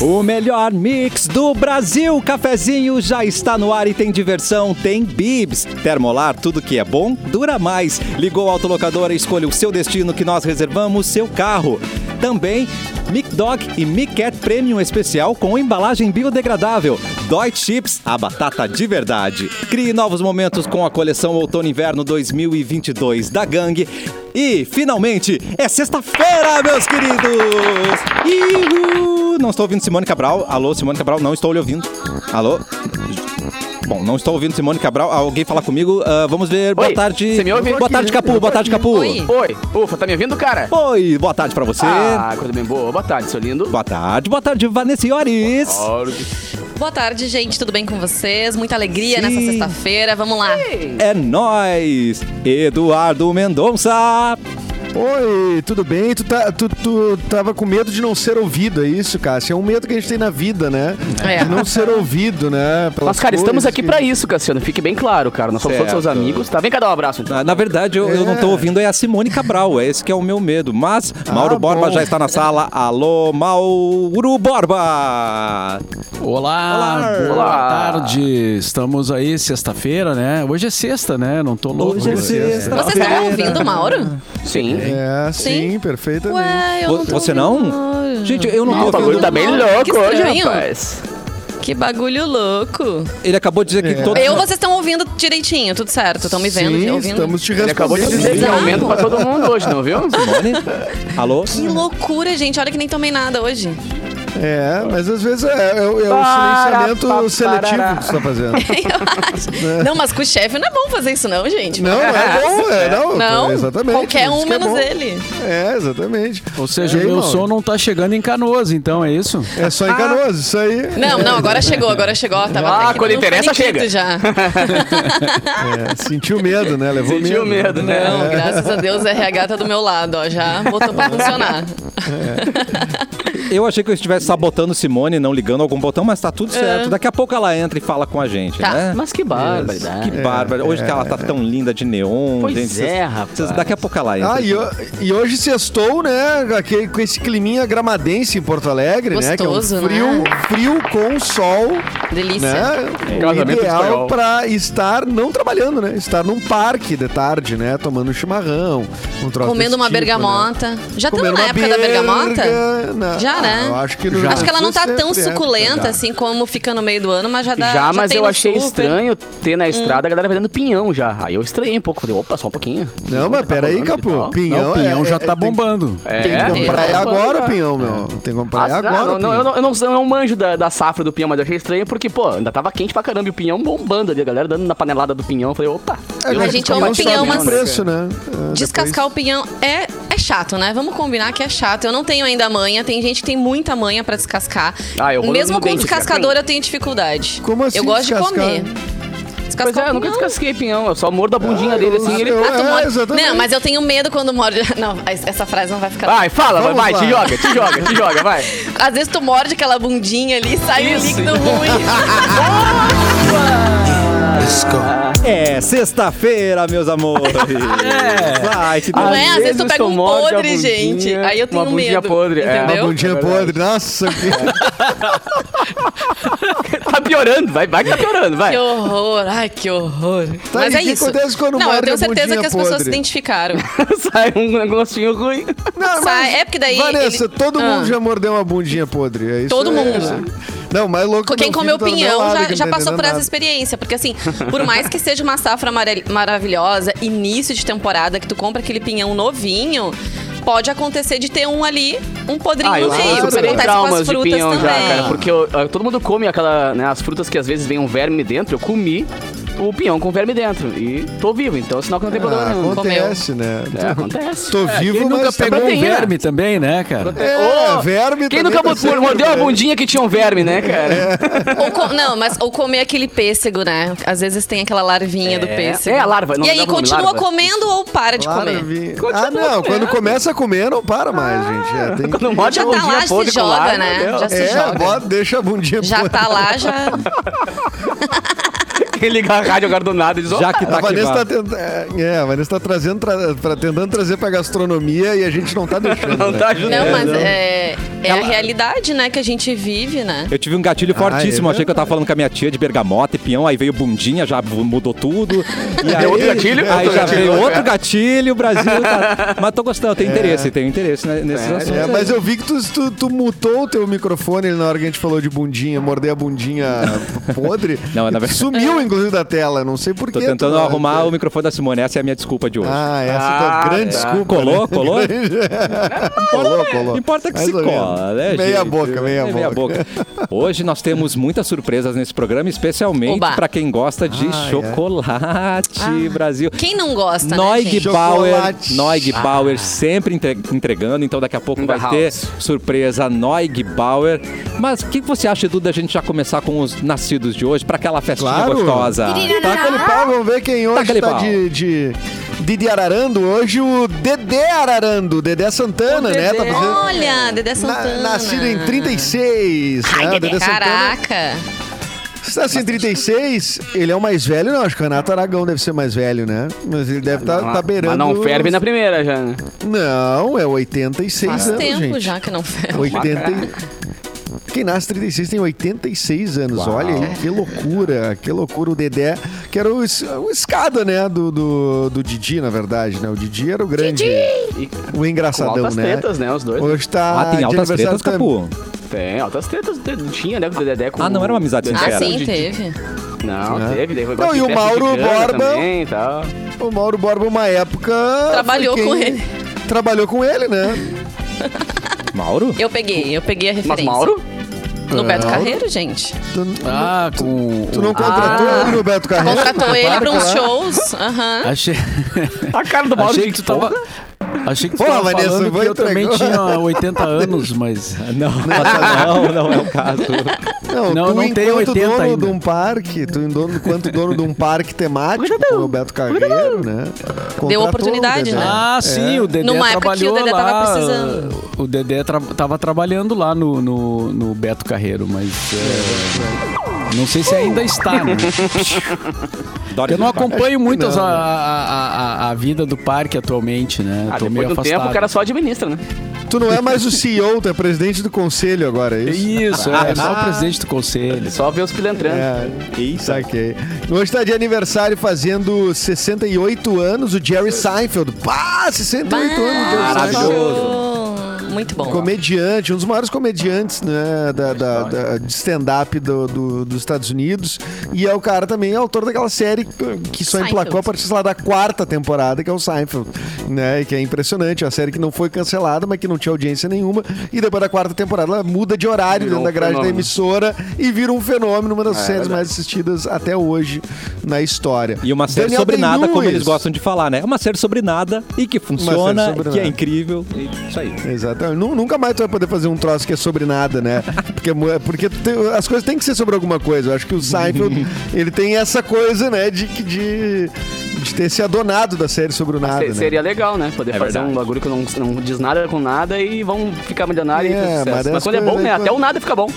O melhor mix do Brasil. Cafezinho já está no ar e tem diversão, tem bibs. Termolar, tudo que é bom, dura mais. Ligou a autolocadora, escolha o seu destino que nós reservamos seu carro. Também Mic Dog e Mic Cat Premium especial com embalagem biodegradável. Deutsche Chips, a batata de verdade. Crie novos momentos com a coleção Outono Inverno 2022 da Gangue. E, finalmente, é sexta-feira, meus queridos! Ihu! Não estou ouvindo Simone Cabral. Alô, Simone Cabral, não estou lhe ouvindo. Alô? Bom, não estou ouvindo Simone Cabral. Alguém fala comigo? Ah, vamos ver. Boa Oi, tarde. você me ouve? Boa tarde, Capu. Boa tarde, Capu. Oi. Oi, ufa, tá me ouvindo, cara? Oi, boa tarde pra você. Ah, coisa bem boa. Boa tarde, seu lindo. Boa tarde, boa tarde, Vanessa Iores. Boa tarde, gente. Tudo bem com vocês? Muita alegria Sim. nessa sexta-feira. Vamos lá. É nóis! Eduardo Mendonça. Oi, tudo bem? Tu, tá, tu, tu tava com medo de não ser ouvido, é isso, Cássio? É um medo que a gente tem na vida, né? É. De não ser ouvido, né? Pelas Mas, cara, estamos aqui que- pra isso, Cassiano. Fique bem claro, cara. Nós somos todos seus amigos, tá? Vem cá dar um abraço, então. Na, na verdade, eu, eu não tô ouvindo é a Simone Cabral, é esse que é o meu medo. Mas Mauro Ah, Borba bom. já está na sala. Alô, Mauro Borba! Olá, Olá. boa tarde. Estamos aí sexta-feira, né? Hoje é sexta, né? Não tô louco. Hoje é né? sexta. Vocês estão ouvindo, Mauro? Sim. É, sim, Sim? perfeitamente. Ué, eu não tô Você não? Mauro. Gente, eu não Ah, tô o bagulho tá bem Que louco hoje, rapaz. Que bagulho louco. Ele acabou de dizer que É. todos. Eu, vocês estão ouvindo direitinho, tudo certo? Estão me vendo? Sim, ouvindo? estamos te Ele acabou de respondendo. dizer que aumento pra todo mundo hoje, não viu? Simone? Alô? Que loucura, gente. Olha que nem tomei nada hoje. É, mas às vezes é, é o- é o Para, silenciamento pa, seletivo parará. que você tá fazendo. Acho. Não, mas com o chefe não é bom fazer isso, não, gente. Não, não é bom, é, não. Não, exatamente. qualquer um é menos ele. É, exatamente. Ou seja, aí, meu Mauro? som não tá chegando em Canoas, então é isso? É só em Canoas, isso aí. Não, não, agora chegou, agora chegou. Tava Ah, aqui quando no interessa, chega. já. É, sentiu medo, né? Levou Sentiu medo, né? Não, graças a Deus, a RH tá do meu lado, ó. Já botou pra funcionar. Eu achei que eu estivesse sabotando Simone, não ligando algum botão, mas tá tudo certo. Daqui a pouco ela entra e fala com a gente, Tá. né? Mas que barbaridade. Que bárbara. Hoje que ela tá tão linda de neon, Pois gente. é, rapaz. vocês- daqui a pouco ela entra. Ah, e, e hoje sextou, né? aquele- com esse climinha gramadense em Porto Alegre, né? Que é um Gostoso, frio, né? frio com sol, Delícia. né? O ideal pra estar não trabalhando, né? Estar num parque de tarde, né? Tomando um chimarrão, um troço Comendo uma tipo, né? bergamota. Já estamos Comendo na época da bergamota? berga, não. Já, né? Ah, eu acho que no Acho que ela não tá tão é. suculenta assim como fica no meio do ano, mas já dá. Já, mas tem eu achei super. estranho ter na estrada a galera vendendo pinhão já. Aí eu estranhei um pouco. Falei, opa, só um pouquinho. Não, mas Tá peraí, rolando e Capu. Pinhão, pinhão é- já é- tá bombando. É, Tem que comprar É. é agora o pinhão, meu. Tem que comprar Ah, agora. não, o não, pinhão. eu, não, eu, não, eu não manjo da, da safra do pinhão, mas eu achei estranho porque, pô, ainda tava quente pra caramba e o pinhão bombando ali, a galera dando na panelada do pinhão. Eu falei, opa. É, A gente o ama pinhão mas- preço, né? Descascar o pinhão é, é chato, né? Vamos combinar que é chato. Eu não tenho ainda manha. Tem gente que tem muita manha pra descascar. Ah, eu Mesmo com descascador, eu tenho dificuldade. Como assim Eu gosto de descascar? comer. Pois Descascar é, eu nunca descasquei pinhão, eu só mordo a bundinha Ah, dele assim. Ele... Ah, tu É, morde- exatamente. Não, mas eu tenho medo quando morde. Não, essa frase não vai ficar. Vai, fala, vai, Vamos vai, lá. te joga, te joga, te joga, vai. Às vezes tu morde aquela bundinha ali e sai um Isso. líquido ruim. É sexta-feira, meus amores. Ai, que Não é? Às vezes tu pega um podre, bundinha, gente. Aí eu tenho uma bundinha medo, podre. é. Uma bundinha podre. Nossa, que... Tá piorando, vai, vai que tá piorando, vai. Que horror, ai que horror. Tá, Mas é o que isso. acontece quando não, eu tenho certeza que as pessoas se podre? identificaram. Sai um gostinho ruim. Não, Sai- é porque daí Vanessa, ele- todo Ah. mundo já mordeu uma bundinha podre. É isso Todo é- mundo. Não, mais louco que Quem meu comeu tá pinhão já, já tá passou por essa experiência. Porque assim, por mais que seja uma safra mara- maravilhosa, início de temporada, que tu compra aquele pinhão novinho, pode acontecer de ter um ali, um podrinho Ah, eu, no meio. que superei acontece com as de frutas pinhão também. já, cara. Porque eu- eu- todo mundo come aquela, né, as frutas que às vezes vem um verme dentro. Eu comi o pinhão com verme dentro. E tô vivo, então é sinal que não tem problema Ah, nenhum. acontece, né? É, acontece. Tô Quem vivo, nunca mas... pegou um proteína. verme também, né, cara? É, Ô, verme Quem também nunca tá mordeu bem. bundinha que tinha um verme, né, cara? Ou co- não, mas ou comer aquele pêssego, né? Às vezes tem aquela larvinha do pêssego. é a larva, não E aí continua larva? comendo ou para de comer? Larvinha. Continua Ah, não. comendo. Quando começa a comer, não para mais, gente. É, tem que... Quando morde Já a tá lá, se com joga, né? Já se É, joga. bota, deixa a bundinha Já tá lá, já. Quem liga a rádio agora do nada e diz, Já que tá A Vanessa tá, tenta- é, a Vanessa tá trazendo, tra- pra- tentando trazer pra gastronomia e a gente não tá deixando. não né? tá ajudando. Não, mas é, é a realidade, né, que a gente vive, né? Eu tive um gatilho fortíssimo. é Achei que eu tava falando com a minha tia de bergamota e peão, aí veio bundinha, já mudou tudo. E aí, outro gatilho? Aí Outro já gatilho. veio outro gatilho, o Brasil tá... Mas tô gostando, eu tenho interesse, tenho interesse né, nesses É, assuntos. É, aí. mas eu vi que tu, tu, tu mutou o teu microfone na hora que a gente falou de bundinha, morder a bundinha podre. Não, na verdade- Sumiu, inclusive, da tela. Não sei porquê. Tô tentando tu- arrumar o microfone da Simone, essa é a minha desculpa de hoje. Ah, essa é a Ah, grande tá. desculpa. Colou, né? colou? colou, colou. Importa que Mais se cola, né, Meia boca, meia, É, boca. Hoje nós temos muitas surpresas nesse programa, especialmente Oba. pra quem gosta de Ah, é. chocolate, Brasil. Quem não gosta, né, Noig gente? Bauer, Chocolate. Noig Bauer sempre entre- entregando, então daqui a pouco In vai ter surpresa Noig Bauer. Mas o que você acha, Edu, da gente já começar com os nascidos de hoje, pra aquela festinha Claro. gostosa? Taca ali pau, vamos ver quem hoje Taca-lhe tá de, de, de, de Ararando. Hoje o Dedé Ararando, Dedé Santana, O né? Tá fazendo... Olha, Dedé Na- Santana. nascido em 36. Ai, né? Dedé, Dedé Santana. caraca. Se nasceu em 36, ele é o mais velho, não. Acho que o Renato Aragão deve ser mais velho, né? Mas ele deve estar tá, tá beirando. Mas não ferve na primeira já, né? Não, é 86 Faz anos, tempo gente. já que não ferve. 80... Quem nasce 36 tem 86 anos. Uau. Olha aí, que loucura, que loucura. O Dedé, que era o, o escada, né, do, do, do Didi, na verdade, né? O Didi era o grande, E o com engraçadão, altas né? tetas, né? Os dois. Hoje tá Ah, tem altas também. Capu. Tem, altas tetas. Tinha, né? Com o Dedé com Ah, não era uma amizade Dedé sincera. Ah, com sim, Didi. teve. Não, É. teve. Foi Não, e o Mauro Borba- Também, tal. O Mauro Borba, uma época. Trabalhou com ele. Trabalhou com ele, né? Mauro? Eu peguei, eu peguei a Mas referência. Mauro? No Beto? Carreiro, gente. Tu, Ah, com. tu não contratou Ah. ele no Beto Carreiro? Contratou ele pra uns shows. Aham. Achei, A cara do Mauro achei de que tu tava. Achei que tava Vanessa, falando que eu também tinha 80 anos, mas. Não, não, não é o caso. Não, Não, tu não enquanto tenho 80 dono ainda. de um parque, tu dono, enquanto dono de um parque temático com o Beto Carreiro, né? Contratou oportunidade, né? Ah, sim, o Dedé Numa época que o trabalhou Dedé tava lá. precisando. O Dedé tra tava trabalhando lá no, no, no Beto Carreiro, mas. é, não sei se ainda está, né? Eu não acompanho muito não. a, a, a, a vida do parque atualmente, né? Ah, Tô meio do afastado. tempo o cara só administra, né? Tu não é mais o CEO, tu é presidente do conselho agora, é isso? Isso, é só o presidente do conselho. Só ver os pilantrando. É, Isso. saquei. Hoje tá de aniversário fazendo 68 anos o Jerry Seinfeld. Pá, 68 anos o Jerry Seinfeld. Maravilhoso. Muito bom. Comediante, um dos maiores comediantes né, da, da- da- de stand-up do- do- dos Estados Unidos. E é o cara também autor daquela série que só Seinfeld. emplacou a partir lá, da quarta temporada, que é o Seinfeld. Né, e que é impressionante. É uma série que não foi cancelada, mas que não tinha audiência nenhuma. E depois da quarta temporada ela muda de horário Virou dentro da um grade da fenômeno. emissora e vira um fenômeno, uma das É, séries verdade. mais assistidas até hoje na história. E uma série Daniel sobre nada, como Day-Lewis. eles gostam de falar, né? É uma série sobre nada e que funciona, que é incrível. e Isso aí. Exatamente. Nu- Nunca mais tu vai poder fazer um troço que é sobre nada, né? Porque, mu- porque tem- as coisas têm que ser sobre alguma coisa. Eu acho que o Seinfeld, ele tem essa coisa, né, de, de, de ter se adonado da série sobre o nada, Se- né? Seria legal, né? Poder É fazer verdade. um bagulho que não, não diz nada com nada e vão ficar milionários É, e mas Mas, as quando é bom, né? Até o nada fica bom.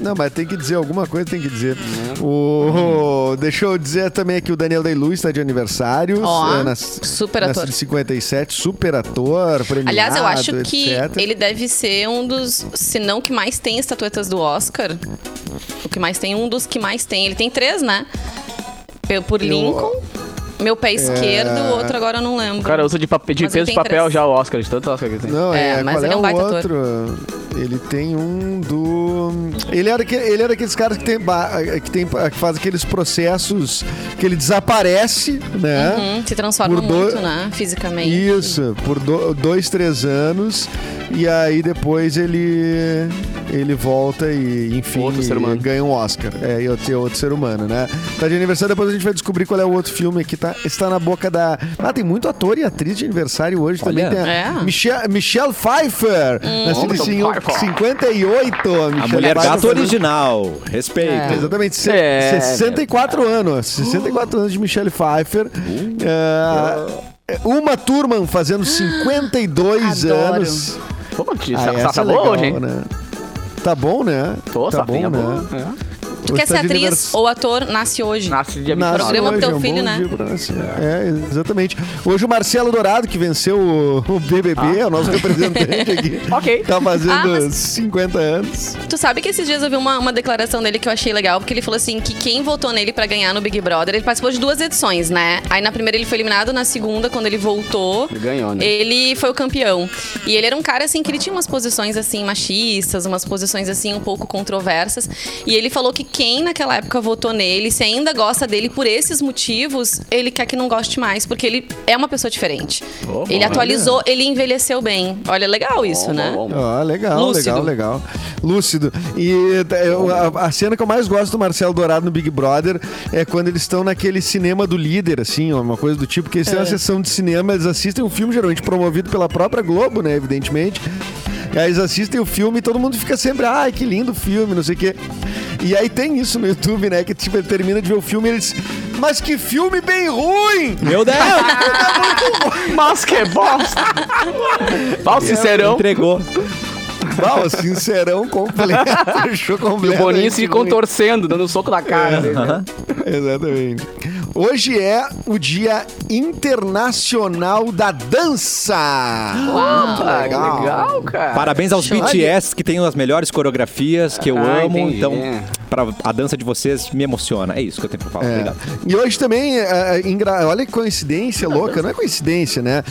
Não, mas tem que dizer alguma coisa, tem que dizer. Uhum. O, o- deixa eu dizer também que o Daniel Day-Lewis está de aniversário. Ó, é, nas- super ator. em 57, super ator, premiado, Aliás, eu acho que etc. ele deve ser um dos, se não que mais tem estatuetas do Oscar. O que mais tem, um dos que mais tem. Ele tem três, né? Pe- Por Eu- Lincoln, meu pé esquerdo, o outro agora eu não lembro. O cara usa de, papel, de Mas ele peso de tem papel três. já o Oscar, de tanto Oscar que ele tem. Não, É, é, mas qual ele é um o baita ator. outro? Ele tem um do. Ele era, que- ele era aqueles caras que, tem, ba- que, tem, que faz aqueles processos que ele desaparece, né? Hum, se transforma Por do- muito, né? Fisicamente. Isso, por do- dois, três anos. E aí depois ele ele volta e, enfim, Outro ser humano. ganha um Oscar. É, e outro, é outro ser humano, né? Tá de aniversário, depois a gente vai descobrir qual é o outro filme que tá, está na boca da. Ah, tem muito ator e atriz de aniversário hoje Olha. também. Tem a É. Michelle, Michelle Pfeiffer, nascida em Michelle Pfeiffer. 58. A Michelle mulher Pfeiffer gato original. Respeito. É. Exatamente, se- É, 64 anos. 64 anos de Michelle Pfeiffer. É, uma Turman fazendo 52 Adoro. anos. Pô, que Ah, safra é boa legal, hoje, hein? né? Tá bom, né? Tô, tá bom, né? boa. É. Tu Hoje quer ser atriz ou ator, nasce hoje. Nasce dia Nasce 29. Programa pro hoje, teu é um filho, bom né? dia pra nascer. É, exatamente. Hoje o Marcelo Dourado, que venceu o, o BBB, é o nosso representante aqui. Ok. Tá fazendo Ah, mas- 50 anos. Tu sabe que esses dias eu vi uma, uma declaração dele que eu achei legal, porque ele falou assim que quem votou nele pra ganhar no Big Brother, ele participou de duas edições, né? Aí na primeira ele foi eliminado, na segunda, quando ele voltou, Ele ganhou, né? ele foi o campeão. E ele era um cara assim que ele tinha umas posições assim machistas, umas posições assim um pouco controversas. E ele falou que quem naquela época votou nele, se ainda gosta dele por esses motivos, ele quer que não goste mais, porque ele é uma pessoa diferente. Oh, ele olha. atualizou, ele envelheceu bem. Olha, legal isso, né? Bom, bom, bom. Ah, legal, Lúcido. legal, legal. Lúcido. E eh, eu- a, a cena que eu mais gosto do Marcelo Dourado no Big Brother é quando eles estão naquele cinema do líder, assim, uma coisa do tipo, que eles têm uma sessão de cinema, eles assistem um filme geralmente promovido pela própria Globo, né, evidentemente. E aí eles assistem o filme e todo mundo fica sempre, ai, que lindo filme, não sei o quê. E aí tem isso no YouTube, né, que tipo, ele termina de ver o filme e eles... Mas que filme bem ruim! Meu Deus! Mas que bosta! Fala sincerão. Entregou. Uau, sincerão completo. Achou E completo. o Boninho se contorcendo, dando um soco na cara. dele, né? Exatamente. Hoje é o Dia Internacional da Dança. Ah, que legal, cara. Parabéns aos Show. BTS que têm as melhores coreografias que eu Ah, amo. entendi. Então, pra, a dança de vocês me emociona. É isso que eu tenho pra falar. É. Obrigado. E hoje também, é, é, engra- olha que coincidência louca, não é coincidência, né?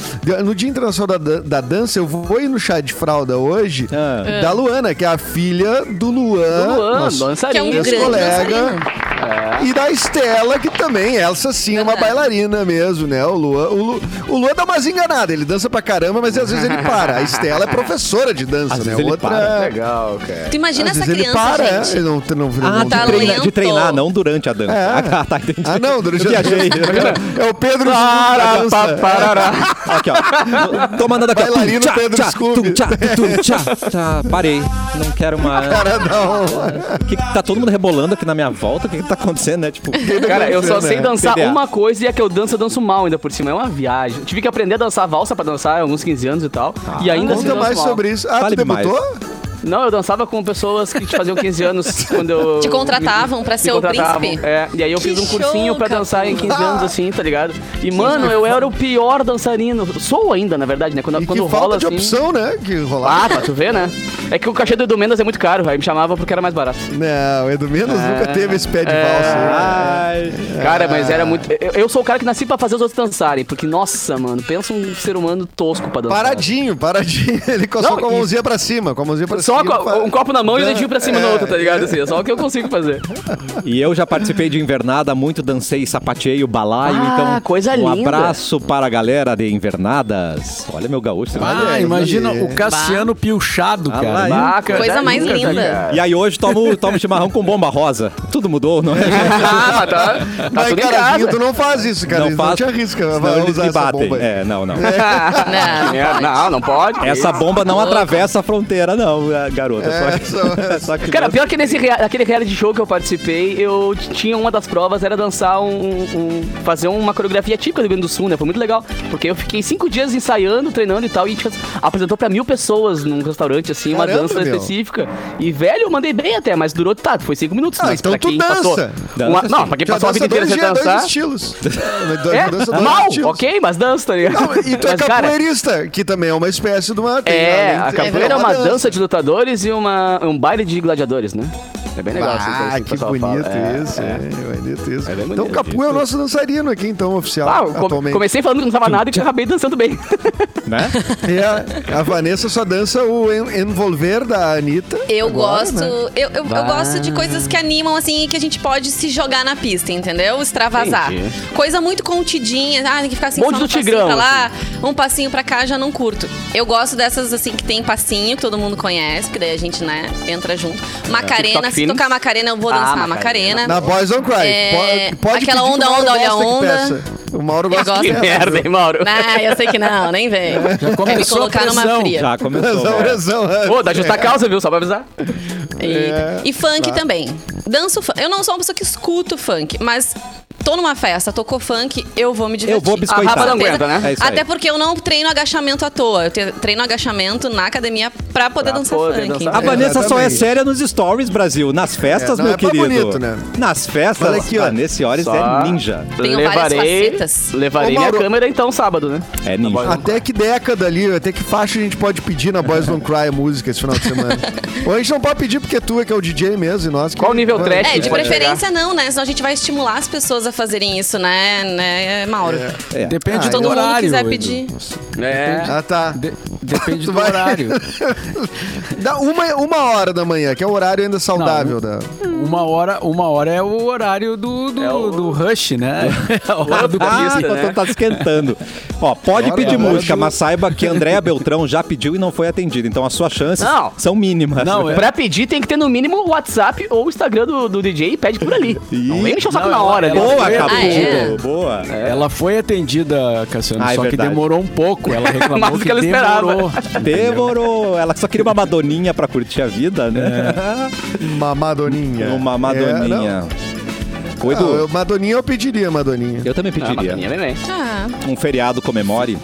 No Dia Internacional da, da Dança, eu vou ir no chá de fralda hoje Ah. da Luana, que é a filha do Luan, Do Luan, nosso Que é um grande colega. dançarino. E da Estela, que também, essa sim, é uma bailarina mesmo, né? O Luan, o, Lu, o Luan dá umas enganadas, ele dança pra caramba, mas às vezes ele para. A Estela é professora de dança, Às né? vezes ele Outra. para. Legal, cara. Tu imagina às essa vezes ele criança, para, é, gente. ele não, não, não, Ah, não- de, Talento. treina- de treinar, não durante a dança. É. Ah, tá, entendi. Ah, não, durante Eu viajei. É o Pedro Scooby da dança. Parará. Aqui, ó. Tô mandando aqui. Bailarino tchá, Pedro tchá, Scooby. tchá, tum, tchá. Tá, parei. Não quero mais. Cara, não. Que que tá todo mundo rebolando aqui na minha volta? O que, que tá acontecendo, né? Tipo, Cara, eu só né? sei dançar PDA. uma coisa e é que eu danço, eu danço mal ainda por cima. É uma viagem. Tive que aprender a dançar valsa pra dançar há alguns 15 anos e tal. e ainda assim Conta danço mais mal. sobre isso. Ah, Fale tu mais. Não, eu dançava com pessoas que faziam 15 anos quando eu. Te contratavam pra ser o príncipe? É, e aí eu Que fiz um cursinho show, pra dançar em 15 Capu. anos, assim, tá ligado? E, mano, eu era o pior dançarino. Sou ainda, na verdade, né? Quando, E quando que rola falta de assim. opção, né? Que Ah, rolava. pra tu ver, né? É que o cachê do Edu Mendes é muito caro, aí me chamava porque era mais barato. Não, Edu Menos É. nunca teve esse pé de É. valsa. ai. Cara, mas era muito. Eu, eu sou o cara que nasci pra fazer os outros dançarem, porque, nossa, mano, pensa um ser humano tosco pra dançar. Paradinho, paradinho. Ele com- só Não, com a e- mãozinha pra cima. Com a mãozinha pra Só cima. co- um copo na mão e o dedinho pra cima no É, outro, tá ligado? Assim, é só o que eu consigo fazer. E eu já participei de invernada, muito dancei, sapateei o balaio. Ah, então, coisa um linda. abraço para a galera de invernadas. Olha meu gaúcho. Ah, imagina o Cassiano pilchado, Ah, cara. lá, Baca, Coisa tá mais tá linda. ligado? E aí hoje tomo, tomo chimarrão com bomba rosa. Tudo mudou, não é? Ah, mas tá, tá Mas, tudo em carazinho, casa. tu não faz isso, cara. não não te arrisca. senão Vai eles me batem. É, não, não. Não, É, não, não pode. Essa bomba não Louco. atravessa a fronteira, não, eh, garota. É, só, só- só que Cara, pior que nesse rea- aquele reality show que eu participei, eu tinha uma das provas, era dançar um, um- fazer uma coreografia típica do Rio Grande do Sul, né? Foi muito legal. Porque eu fiquei cinco dias ensaiando, treinando e tal, e a gente fez- apresentou pra mil pessoas num restaurante, assim, uma Caramba, dança meu. específica. E, velho, eu mandei bem até, mas durou, tá, foi cinco minutos. Ah, mas então pra tu quem dança. Passou Dança, uma- não, pra quem passou a vida dança inteira sem dias, dois dançar. estilos. É, Dança dois mal, estilos. ok, mas dança, tá ligado? Não, e tu é Mas, cara, capoeirista, que também é uma espécie de uma... É, a capoeira é uma dança de lutadores e uma, um baile de gladiadores, né? É bem legal. assim, Ah, assim, que bonito fala. É, isso, é. é, bonito isso. É então, o. Capu é o nosso dançarino aqui, então, oficial, Ah, eu co- atualmente. comecei falando que não tava nada e acabei dançando bem. né? É, a Vanessa só dança o en- Envolver da Anitta. Eu agora, gosto. né? Eu, eu, eu gosto de coisas que animam, assim, e que a gente pode se jogar na pista, entendeu? Extravasar. Entendi. Coisa muito contidinha. Ah, tem que ficar assim, Bonde só do um passinho Tigrão, pra lá, um passinho pra cá, já não curto. Eu gosto dessas, assim, que tem passinho, que todo mundo conhece, que daí a gente, né, entra junto. Macarena, TikTok se tocar Macarena, eu vou Ah, dançar Macarena. Macarena. Na Boys Don't Cry. É, pode pode aquela onda, o Mauro onda, olha gosta que onda. O Mauro gosta gosto. que merda, hein, Mauro? Ah, eu sei que não, nem vem. Já me começou a colocar numa fria. Já começou. Pressão, né? pressão, é. Pô, dá justa causa, viu? Só pra avisar. E, e funk também. Danço funk. Eu não sou uma pessoa que escuto funk, mas Tô numa festa, tocou funk, eu vou me divertir. Eu vou biscoitar. A raba não aguenta, né? É. Até porque eu não treino agachamento à toa. Eu treino agachamento na academia pra poder Pra dançar poder funk. dançar A É, Vanessa só é séria nos stories, Brasil. Nas festas, É, meu é pra querido. bonito, né? Nas festas, Olha aqui, ó. a Vanessa Ores Só é ninja. Tenho várias levarei, facetas. levarei Ô, minha Mauro. câmera então sábado, né? É ninja. Até que década ali, até que faixa a gente pode pedir na Boys Don't Cry a música esse final de semana? Ou a gente não pode pedir porque tu é que é o DJ mesmo e nós que... Qual nível trash? É, de preferência não, né? Senão a gente vai estimular as pessoas a fazerem isso, né, né Mauro? É. Depende Ah, do Todo mundo horário. quiser Edu. pedir. É. Ah, tá. De- depende do horário. Dá uma, uma hora da manhã, que é o horário ainda saudável. da... Uma hora, uma hora é o horário do, do, É o- do rush, né? É a hora do Ah, Pista, enquanto né? tá esquentando. Ó, pode pedir música, Ju. mas saiba que Andréa Beltrão já pediu e não foi atendida. Então as suas chances Não. são mínimas. Não, é- Pra pedir tem que ter no mínimo o WhatsApp ou o Instagram do, do DJ e pede por ali. Não vem encher o saco Não, na ela- hora. ela- né? Boa, Ah, Capu. é? Boa. Ela foi atendida, Cassiano, Ah, é só que demorou um pouco. Ela reclamou Mais do que, que ela esperava. demorou. Demorou. Ela só queria uma madoninha pra curtir a vida, né? Uma Madoninha. Uma É, madoninha. Ô, Edu, Não, eu, Madoninha eu pediria, Madoninha. eu também Ah, pediria. vem, vem. Ah, Um feriado comemore.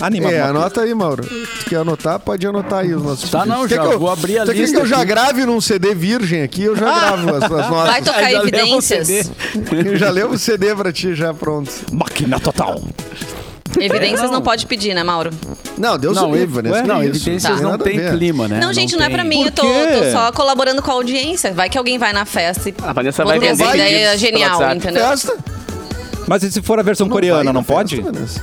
Anima É, alguma anota aí, Mauro. Tu quer anotar? Pode anotar aí os nossos Tá, pedidos. não, Quer já que eu- vou abrir a Você quer lista que eu já aqui. grave num CD virgem aqui? Eu já gravo as, as nossas. vai tocar já leva o evidências. CD. Eu já levo o CD pra ti, já pronto. coisa. Máquina total. Evidências não pode pedir, né, Mauro? Não, Deus Não, o livre, Vanessa. não, evidências tem não tem clima, né? Não, gente, não é tem. pra mim. Eu tô, tô só colaborando com a audiência. Vai que alguém vai na festa e A Vanessa vai vender ideia genial, entendeu? Festa? Mas e se for a versão Não coreana, não festa, pode? Vanessa?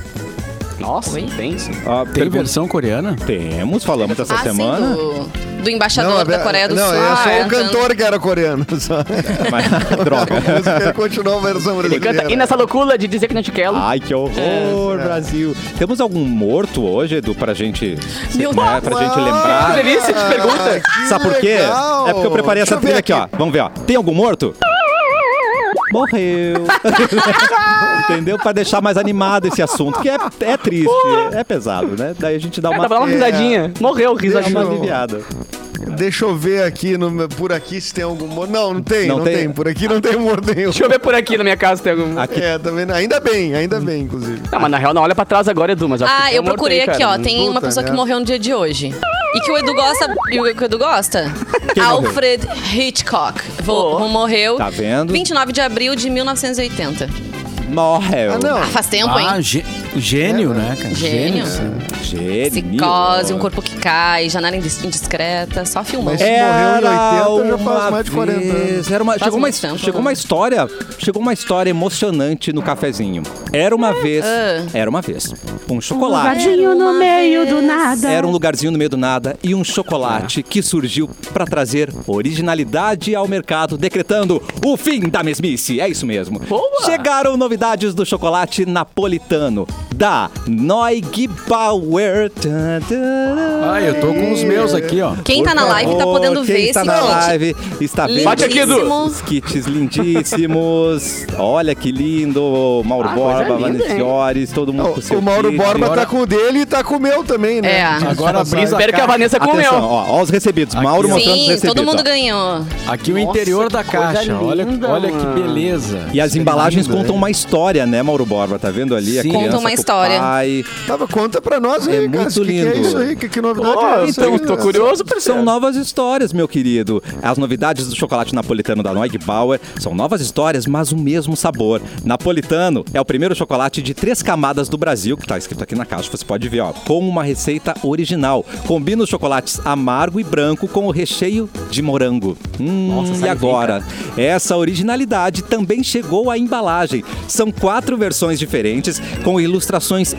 Nossa, tem isso. Ah, Tem versão coreana? Temos, falamos essa Ah, sim, semana. do, do embaixador a da ve- Coreia do não, Sul. é só o cantando. cantor que era coreano. Só. Mas, droga. A música ele continuou a versão Ele brasileira. canta, e nessa loucura de dizer que não te quero. Ai, que horror, Brasil. Temos algum morto hoje, Edu, pra gente, Meu né, pra gente lembrar? Que delícia de pergunta. Ah, que Sabe por quê? legal. É porque eu preparei essa eu trilha aqui, ó. Vamos ver, ó. Tem algum morto? Morreu. Entendeu? Pra deixar mais animado esse assunto, que é, é triste, é pesado, né? Daí a gente dá É, uma, dá pra dar uma É. risadinha. Morreu, dá risadinha. uma Deixa eu- aliviada. Deixa eu ver aqui, no- por aqui se tem algum morto. Não, não tem, Não não, tem? tem. Por aqui não tem morto nenhum. Deixa eu ver por aqui na minha casa se tem algum. Aqui. É, também. Ainda bem, ainda bem, inclusive. Não, mas na real não olha pra trás agora, Edu. Mas Ah, eu procurei aí, aqui, cara. ó. Tem uma Puta pessoa que morreu no dia de hoje. E que o Edu gosta. E o que o Edu gosta? Quem morreu? Alfred Hitchcock. Vo- Oh. morreu. Tá vendo? 29 de abril de 1980. Morreu. Ah, não. Ah, faz tempo, Ah, gê- gênio, né, cara? Gênio. Gênio. Psicose, um corpo que cai, janela indis- indiscreta, só filmando. Mas- morreu em 80, já faz mais de 40 vez- anos. Era uma, Faz chegou uma, tempo, chegou né? uma história, chegou uma história emocionante no cafezinho. Era uma vez, Ah. era uma vez, um chocolate. Lugarzinho no meio do nada. Era um lugarzinho no meio do nada e um chocolate que surgiu para trazer originalidade ao mercado, decretando o fim da mesmice. É isso mesmo. Boa! Chegaram novidades do chocolate napolitano da Noig Bauer. Ah, eu tô com os meus aqui, ó. Quem tá na live tá podendo quem ver está esse na kit. live está vendo Bate aqui, Edu. Os kits lindíssimos. Olha que lindo. Mauro Ah, Borba, linda, Vanessa hein? Ores, todo mundo com O, seu o Mauro kit. Borba tá com o dele e tá com o meu também, né? É. Agora brisa Espero que a Vanessa Atenção, comeu. ó, ó os recebidos. Mauro mostrando os Sim, recebidos. todo mundo ó. ganhou. Aqui o interior da coisa caixa. olha, linda, olha que mano. beleza. E as embalagens contam uma história, né, Mauro Borba? Tá vendo ali a Sim. criança Conta uma o história. pai. Tava, conta pra nós aí, É cara. muito O que, que é lindo. isso aí? Que, que novidade Pô, é essa? então, tô curioso, parceiro. São novas histórias, meu querido. As novidades do chocolate napolitano da Noig Bauer são novas histórias, mas o mesmo sabor. Napolitano é o primeiro chocolate de três camadas do Brasil, que tá escrito aqui na caixa, você pode ver, ó, com uma receita original. Combina os chocolates amargo e branco com o recheio de morango. Hum, Nossa, e agora? Essa originalidade também chegou à embalagem. São quatro versões diferentes, com ilustrações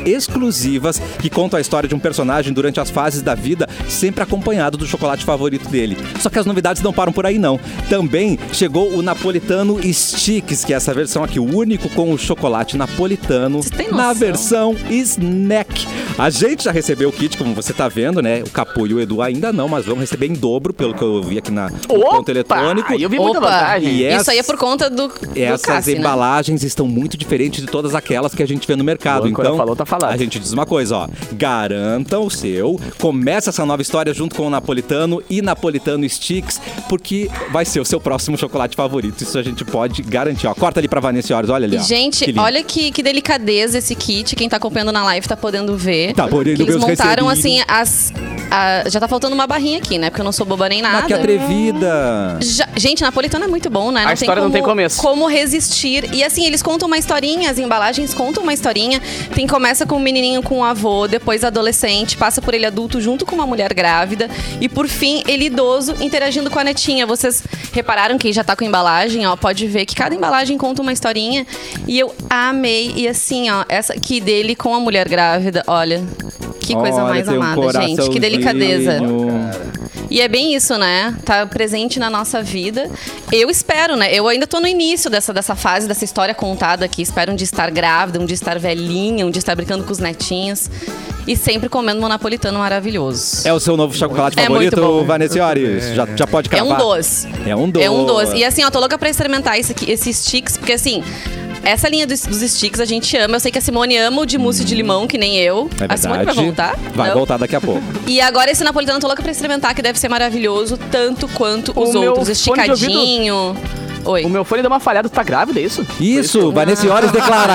exclusivas que contam a história de um personagem durante as fases da vida, sempre acompanhado do chocolate favorito dele. Só que as novidades não param por aí, não. Também chegou o Napolitano Sticks, que é essa versão aqui, o único com o chocolate napolitano na versão snack. A gente já recebeu o kit, como você tá vendo, né? O Capu e o Edu ainda não, mas vamos receber em dobro, pelo que eu vi aqui na, no ponto eletrônico. Eu vi muita Opa! vantagem. E é- Isso aí é por conta do, do Essas Cassi, né? embalagens estão muito diferentes de todas aquelas que a gente vê no mercado. Então, falou, tá falado. a gente diz uma coisa, ó. Garantam o seu. Começa essa nova história junto com o Napolitano e Napolitano Sticks, porque vai ser o seu próximo chocolate favorito. Isso a gente pode garantir. Ó, corta ali pra Vanessa Horas, olha ali. Ó. gente, Que olha que, que delicadeza esse kit. Quem tá acompanhando na live tá podendo ver. Tá podendo Que ver eles montaram, assim, as... a- já tá faltando uma barrinha aqui, né? Porque eu não sou boba nem Ah, nada. que atrevida. Já- gente, napolitano é muito bom, né? A história não tem começo. Como resistir. E assim, eles contam uma historinha, as embalagens contam uma historinha. Tem começa com um menininho com o avô, depois adolescente, passa por ele adulto junto com uma mulher grávida e por fim ele idoso interagindo com a netinha. Vocês repararam que já tá com embalagem, ó, pode ver que cada embalagem conta uma historinha. E eu amei e assim, ó, essa aqui dele com a mulher grávida, olha. Que coisa Olha, mais tem um amada, gente. Que delicadeza. coraçãozinho. E é bem isso, né? Tá presente na nossa vida. Eu espero, né? Eu ainda tô no início dessa, dessa fase, dessa história contada aqui. Espero um dia estar grávida, um dia estar velhinha, um dia estar brincando com os netinhos. E sempre comendo um napolitano maravilhoso. É o seu novo chocolate É favorito. Vanessa? Já, já pode É cravar? um doce. É um doce. É um doce. E assim, ó, tô louca pra experimentar esse aqui, esses sticks, porque assim. Essa linha dos, dos sticks a gente ama. Eu sei que a Simone ama o de mousse de limão, que nem eu. É a Simone vai verdade. voltar? Vai Não? voltar daqui a pouco. E agora esse napolitano eu tô louca pra experimentar, que deve ser maravilhoso, tanto quanto O os outros. Esticadinho. Oi. O meu fone deu uma falhada, tu tá grávida, é isso? Isso, Vanessa Horas declara: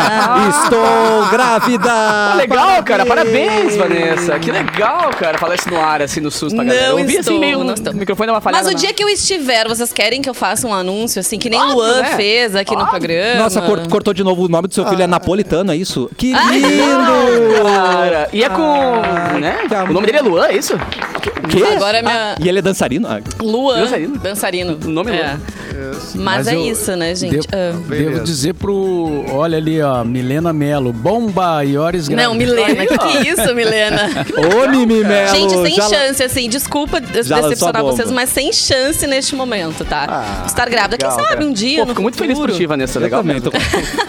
Estou grávida! Ah, legal, cara. Parabéns, Vanessa. Que legal, cara. Falar isso no ar, assim, no SUS pra Não galera. Eu vi estou, assim meio não estou. o microfone deu uma falhada. Mas o dia que eu estiver, vocês querem que eu faça um anúncio, assim, que nem Óbvio, Luan né? fez aqui no Óbvio. programa? Nossa, cor- cortou de novo o nome do seu filho, é napolitano, é isso? Que Ah, lindo! Cara, e é com. né? que O nome dele é Luan, é isso? Que? Agora é minha- E ele é dançarino? Ah, Luan, Dançarino. dançarino. O nome é é. Luan. Mas, Mas é eu isso, né, gente? Devo, Ah. devo dizer pro. Olha ali, ó, Milena Melo. Bomba, Iores Não, Milena, que que é isso, Milena? Ô, Mimi Melo! Gente, sem já- chance, assim, desculpa decepcionar vocês, mas sem chance neste momento, tá? Estar grávida, quem legal, sabe cara. um dia, Pô, no fico muito feliz por ti, Vanessa. Legal também, mesmo. tô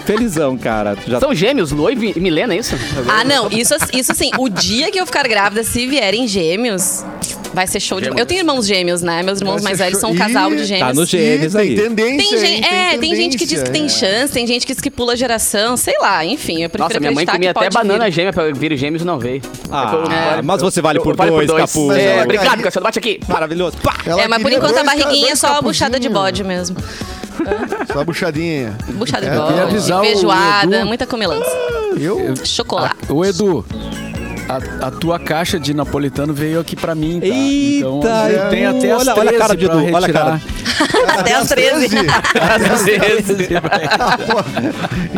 felizão, cara. Já... São gêmeos, e Vi- e Milena, é isso? Ah, não, isso, isso sim, o dia que eu ficar grávida, se vierem gêmeos, vai ser show de. Eu tenho irmãos gêmeos, né? Meus irmãos mais velhos show- são um casal de Ih, gêmeos. Tá no gêmeos aí. Tem tendência, Tem gente, é, tem gente que diz que tem é. chance, tem gente que diz que pula geração, sei lá, enfim, eu prefiro Nossa, minha mãe comia que até pode banana vir. gêmea pra vir gêmeos e não veio. Ah, eu- mas você vale por eu vale dois, Capu. É, ela obrigado, Cassiano. Bate aqui. Maravilhoso. Pá! Ela É, mas por enquanto a dois barriguinha é dois só a buchada de bode mesmo. Só a buchadinha. Buchada de É, bode, o feijoada, muita comilança. Eu? Chocolate. Ô, Edu. A, a tua caixa de napolitano veio aqui pra mim, tá? Eita, então, eu tenho até as olha- olha a 13 cara de Edu, olha a cara. Até as 13. Às vezes.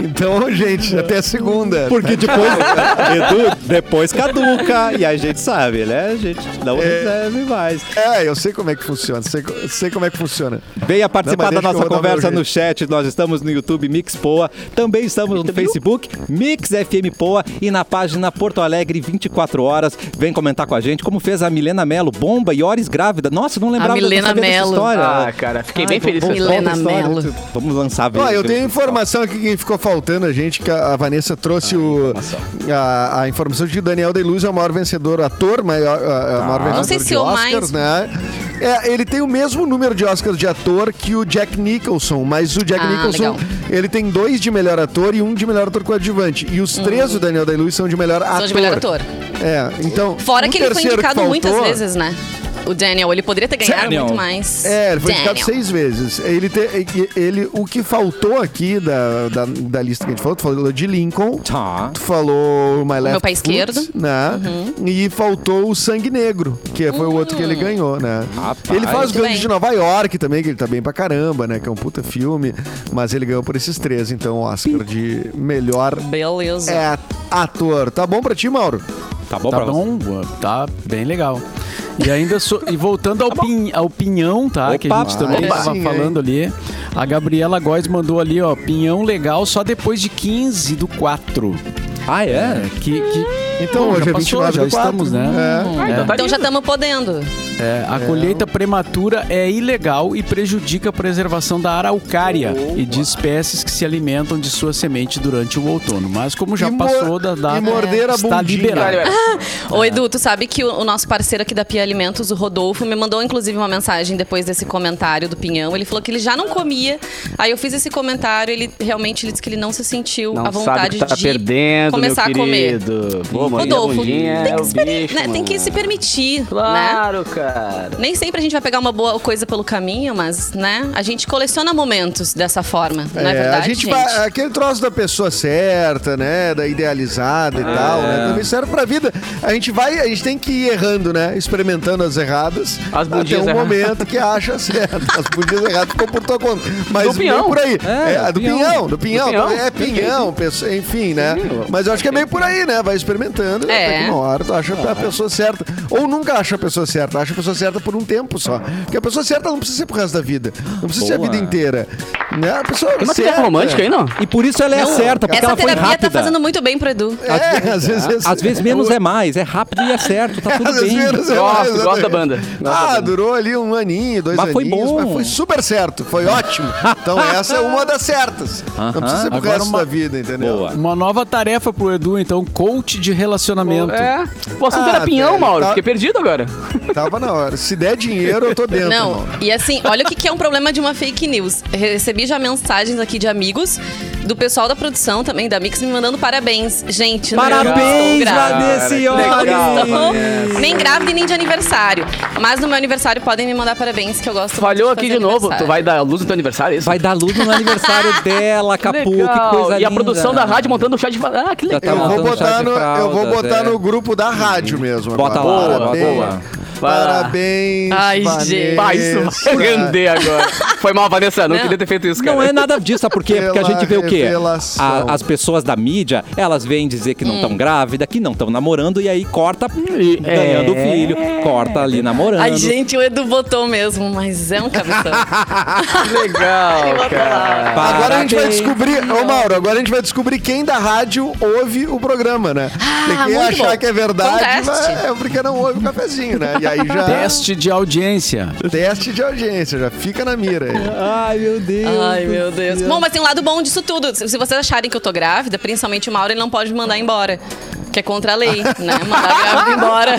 Então, gente, até segunda. Porque depois, Edu, depois caduca. E a gente sabe, né? A gente não recebe mais. É, eu sei como é que funciona. Sei, sei como é que funciona. Venha participar Não, da nossa conversa no chat. Nós estamos no YouTube Mix Poa. Também estamos no Facebook Mix FM Poa e na página Porto Alegre 24 horas. Vem comentar com a gente como fez a Milena Melo, bomba e Oris grávida. Nossa, não lembrava A Milena Mello. história. Ah, cara, fiquei bem feliz com a história. Mello. Vamos lançar. Ó, eu ver- tenho informação aqui que ficou faltando a gente, que a a Vanessa trouxe o, a, a informação de que o Daniel Day-Luz é o maior vencedor, ator, maior, a- a maior vencedor Não sei de se o Oscars, mais. né? É, ele tem o mesmo número de Oscars de ator que o Jack Nicholson, mas o Jack Ah, Nicholson, legal. ele tem dois de melhor ator e um de melhor ator coadjuvante. E os três do Daniel Day-Luz são de melhor ator. Sou Uhum. de melhor ator. É, então... Fora que ele foi indicado muitas vezes, né? O Daniel, ele poderia ter ganhado Daniel. muito mais. É, ele foi indicado Daniel. seis vezes. Ele, te- ele, o que faltou aqui da, da, da lista que a gente falou, tu falou de Lincoln, Tá. tu falou My Left Pé Foot, Esquerdo. Uhum. né? E faltou o Sangue Negro, que foi o outro que ele ganhou, né? Rapaz. Ele faz Gangue bem. de Nova York também, que ele tá bem pra caramba, né? Que é um puta filme. Mas ele ganhou por esses três, então, Oscar de melhor Beleza. é, ator. Tá bom pra ti, Mauro? Tá bom Tá pra você? bom, tá bem legal. E ainda so- e voltando ao, pin, ao pinhão, tá? que a Opa. gente também Opa. estava falando ali. A Gabriela Góes mandou ali, ó, pinhão legal só depois de 15 do 4. Ah, é? Que, que Então, Bom, hoje já é passou, 29 já do 4. estamos, né? É. Ah, então tá Então já estamos podendo. É, a colheita prematura é ilegal e prejudica a preservação da araucária e de espécies que se alimentam de sua semente durante o outono. Mas como já E passou da data, morder a está liberado. Ô, Edu, tu sabe que o, o nosso parceiro aqui da Pia Alimentos, o Rodolfo, me mandou inclusive uma mensagem depois desse comentário do Pinhão. Ele falou que ele já não comia. Aí eu fiz esse comentário, ele realmente ele disse que ele não se sentiu Não à sabe vontade que tá de perdendo, começar meu a comer. Pô, Rodolfo, bundinha tem é que, o experi- bicho, né, tem que se permitir, né? Claro, cara. Nem sempre a gente vai pegar uma boa coisa pelo caminho, mas, né, a gente coleciona momentos dessa forma, não é É, verdade, a gente, vai- aquele troço da pessoa certa, né? Da idealizada e tal, né? Também serve pra vida. A gente vai, a gente tem que ir errando, né? Experimentando as erradas. As até um erradas. momento que acha certo. As bundinhas erradas ficam por tua conta. Mas pinhão. por aí. É, É, a do pinhão. do pinhão. Do pinhão. É pinhão, pessoa- enfim, né? Mas eu acho que é meio por aí, né? Vai experimentando. É. Até que uma hora tu acha a pessoa certa. Ou nunca acha a pessoa certa, acha pessoa certa por um tempo só. Porque a pessoa certa não precisa ser pro resto da vida. Não precisa ser a Boa. vida inteira. Né? A pessoa Tem uma certa. tarefa romântica aí, não? E por isso ela é certa, porque Essa ela foi terapia rápida. tá fazendo muito bem pro Edu. É, às vezes, Às vezes menos é mais, é rápido e é certo, tá tudo Às bem. vezes é Gosto, mais, gosto da exatamente. banda. Gosto da Ah, banda. durou ali um aninho, dois Mas foi aninhos, bom. mas foi super certo, foi ótimo. Então essa é uma das certas. Não precisa ser pro Agora resto uma- da vida, entendeu? Boa. Uma nova tarefa pro Edu, então, coach de relacionamento. É. O assunto Ah, era pinhão, Mauro. tá- Fiquei perdido agora. Tava na hora. Se der dinheiro, eu tô dentro. Não, irmão. e assim, olha o que que é um problema de uma fake news. Recebi já mensagens aqui de amigos, do pessoal da produção também, da Mix, me mandando parabéns. Gente, Parabéns. Vanessa estou nem grávida e nem de aniversário. Mas no meu aniversário podem me mandar parabéns, que eu gosto Falhou muito aqui de novo. Tu vai dar luz no teu aniversário, é isso? Vai dar luz no aniversário dela, Capu, que Legal. coisa E a linda. produção da rádio montando o chá de... Ah, que Já legal. tá Eu vou botar, no, eu vou fraldas, botar é. no grupo da rádio mesmo. Bota agora. lá, lá. Parabéns. Ai, Vanessa. gente. Isso vai render agora. Foi mal, Vanessa. Não, Não. queria ter feito isso, cara. Não é nada disso, sabe por quê? Porque a gente vê o quê? A- as pessoas da mídia, elas vêm dizer que não estão grávidas, que não estão namorando, e aí corta E- ganhando é. filho, corta ali namorando. Ai, gente, o Edu botou mesmo, mas é um cabeção. Legal, cara. Agora a gente vai descobrir, ô Mauro, agora a gente vai descobrir quem da rádio ouve o programa, né? Tem quem muito achar bom. que é verdade, Conteste. vai- é porque não ouve o cafezinho, né? E aí já. Teste de audiência. Teste de audiência, já fica na mira aí. Ai, meu Deus. Ai, meu Deus. Bom, mas tem um lado bom disso tudo. Se se vocês acharem que eu tô grávida, principalmente o Mauro, ele não pode me mandar embora. Que é contra a lei, né? Mandar a grávida embora.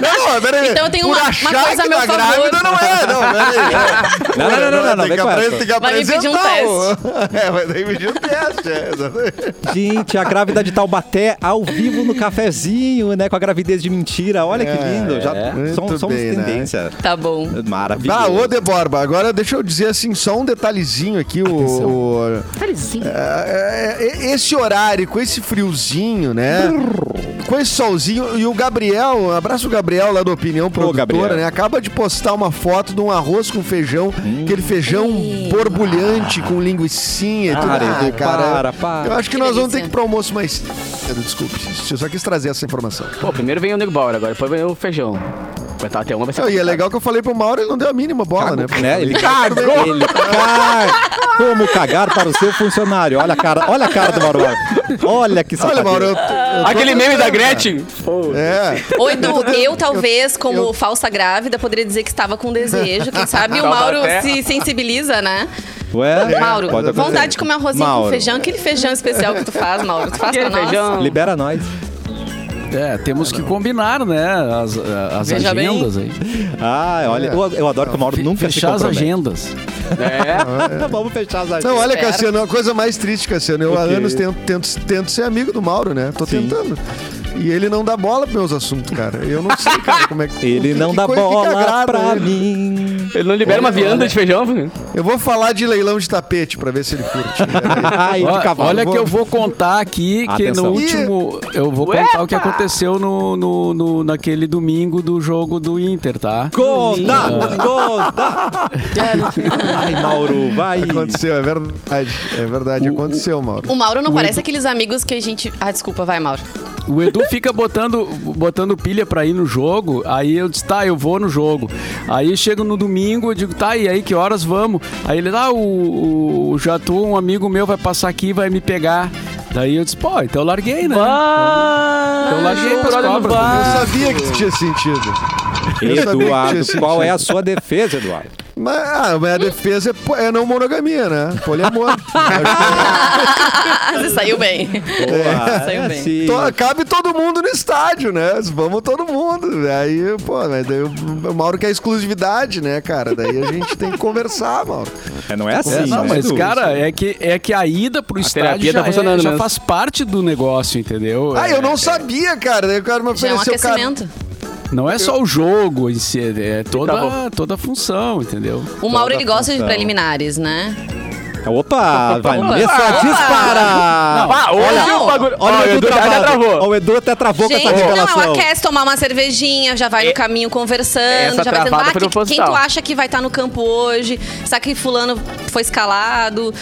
Não, peraí. Então eu tenho Por uma- uma coisa a meu favor. grávida não é, não, peraí. Não, não, não, não, não, tem, vem que com apre- essa. tem que Vai me pedir um apresentar. o- É, vai ter que pedir um teste, é, exatamente. Gente, a grávida de Taubaté ao vivo no cafezinho, né? Com a gravidez de mentira. Olha que lindo. Já muito somos, somos bem, né? tendência. Tá bom. Maravilhoso. Ah, ô Deborba, agora deixa eu dizer assim, só um detalhezinho aqui, o, o- é, é, esse horário, com esse friozinho, né? Com esse solzinho, e o Gabriel, um abraço o Gabriel lá do Opinião Produtora, né? Acaba de postar uma foto de um arroz com feijão, aquele feijão borbulhante com linguicinha e tudo. Para, Ah, Edu, para, para. Eu acho que, Que nós vamos ter que ir pro almoço mais... Desculpe, eu só quis trazer essa informação. Pô, primeiro vem o Nego Bauer agora, depois vem o feijão. Vai estar até uma, vai ser... Não, e é legal que eu falei pro Mauro, ele não deu a mínima bola, né? Né? Ele cagou. Ele caga. Como cagar para o seu funcionário. Olha a cara, olha a cara do Mauro. Olha que Olha, safadeza. Mauro, eu, eu tô Aquele meme da Gretchen. É. Ô, Edu, eu talvez, como falsa grávida, poderia dizer que estava com desejo. Quem sabe o Mauro se sensibiliza, né? Ué, Mauro, pode acontecer. vontade de comer arrozinho Mauro. com feijão. Aquele feijão especial que tu faz, Mauro. Tu faz Aquele pra nós? feijão. Libera nós. É, temos que combinar, né? As, as Veja bem. agendas aí. Ah, olha, eu, eu adoro que o Mauro nunca se Fechar as agendas. É. Vamos fechar as agendas. Não, olha. Cassiano, a coisa mais triste, Cassiano. Eu há anos tento, tento, tento ser amigo do Mauro, né? Tô Sim. tentando. E ele não dá bola pros meus assuntos, cara. Eu não sei, cara, como é que. Ele que- não que dá que que bola pra ele. mim. Ele não libera uma vianda de feijão? Eu vou falar de leilão de tapete pra ver se ele curte. De cavalo. Olha Vou- que eu vou contar aqui que Atenção. no último. Eu vou contar o que aconteceu no, no, no- naquele domingo do jogo do Inter, tá? Conta, conta. Ai, Mauro, vai. aconteceu, é verdade. É verdade, aconteceu, Mauro. O Mauro não O parece Edu- aqueles amigos que a gente. Ah, desculpa, vai, Mauro. O Edu fica botando, botando pilha pra ir no jogo, aí eu disse, tá, eu vou no jogo. Aí chego no domingo, eu digo, tá, e aí que horas vamos? Aí ele, ah, o, o Jatu, um amigo meu, vai passar aqui e vai me pegar. Daí eu disse, pô, então eu larguei, né? Então larguei pras cobras. Eu sabia que tu tinha sentido. Eu Eduardo, qual é a sua defesa, Eduardo? Mas ah, mas a defesa é, é não monogamia, né? Poliamor. Você saiu bem. Boa, Saiu é bem. to- cabe todo mundo no estádio, né? Vamos todo mundo. Aí, pô, mas daí o Mauro quer exclusividade, né, cara? Daí a gente tem que conversar, Mauro. É, não é assim, É, não, né, mas, cara, é que, é que a ida pro estádio terapia tá já, é- funcionando já mesmo. faz parte do negócio, entendeu? Ah, É- eu não sabia, cara. Daí o cara me Já é um ofereceu, cara. Não é só o jogo em si, é Tá toda, toda a função, entendeu? O Mauro, ele gosta de função. preliminares, né? Opa, Vanessa Opa. dispara! Ah, hoje Não. o bagulho. Olha Ó, o Edu até travado. travou. O Edu até travou Gente, com essa não, revelação. ela quer tomar uma cervejinha, já vai no caminho conversando, Essa já vai travada ah, que- quem tu acha que vai estar no campo hoje? Será que fulano foi escalado?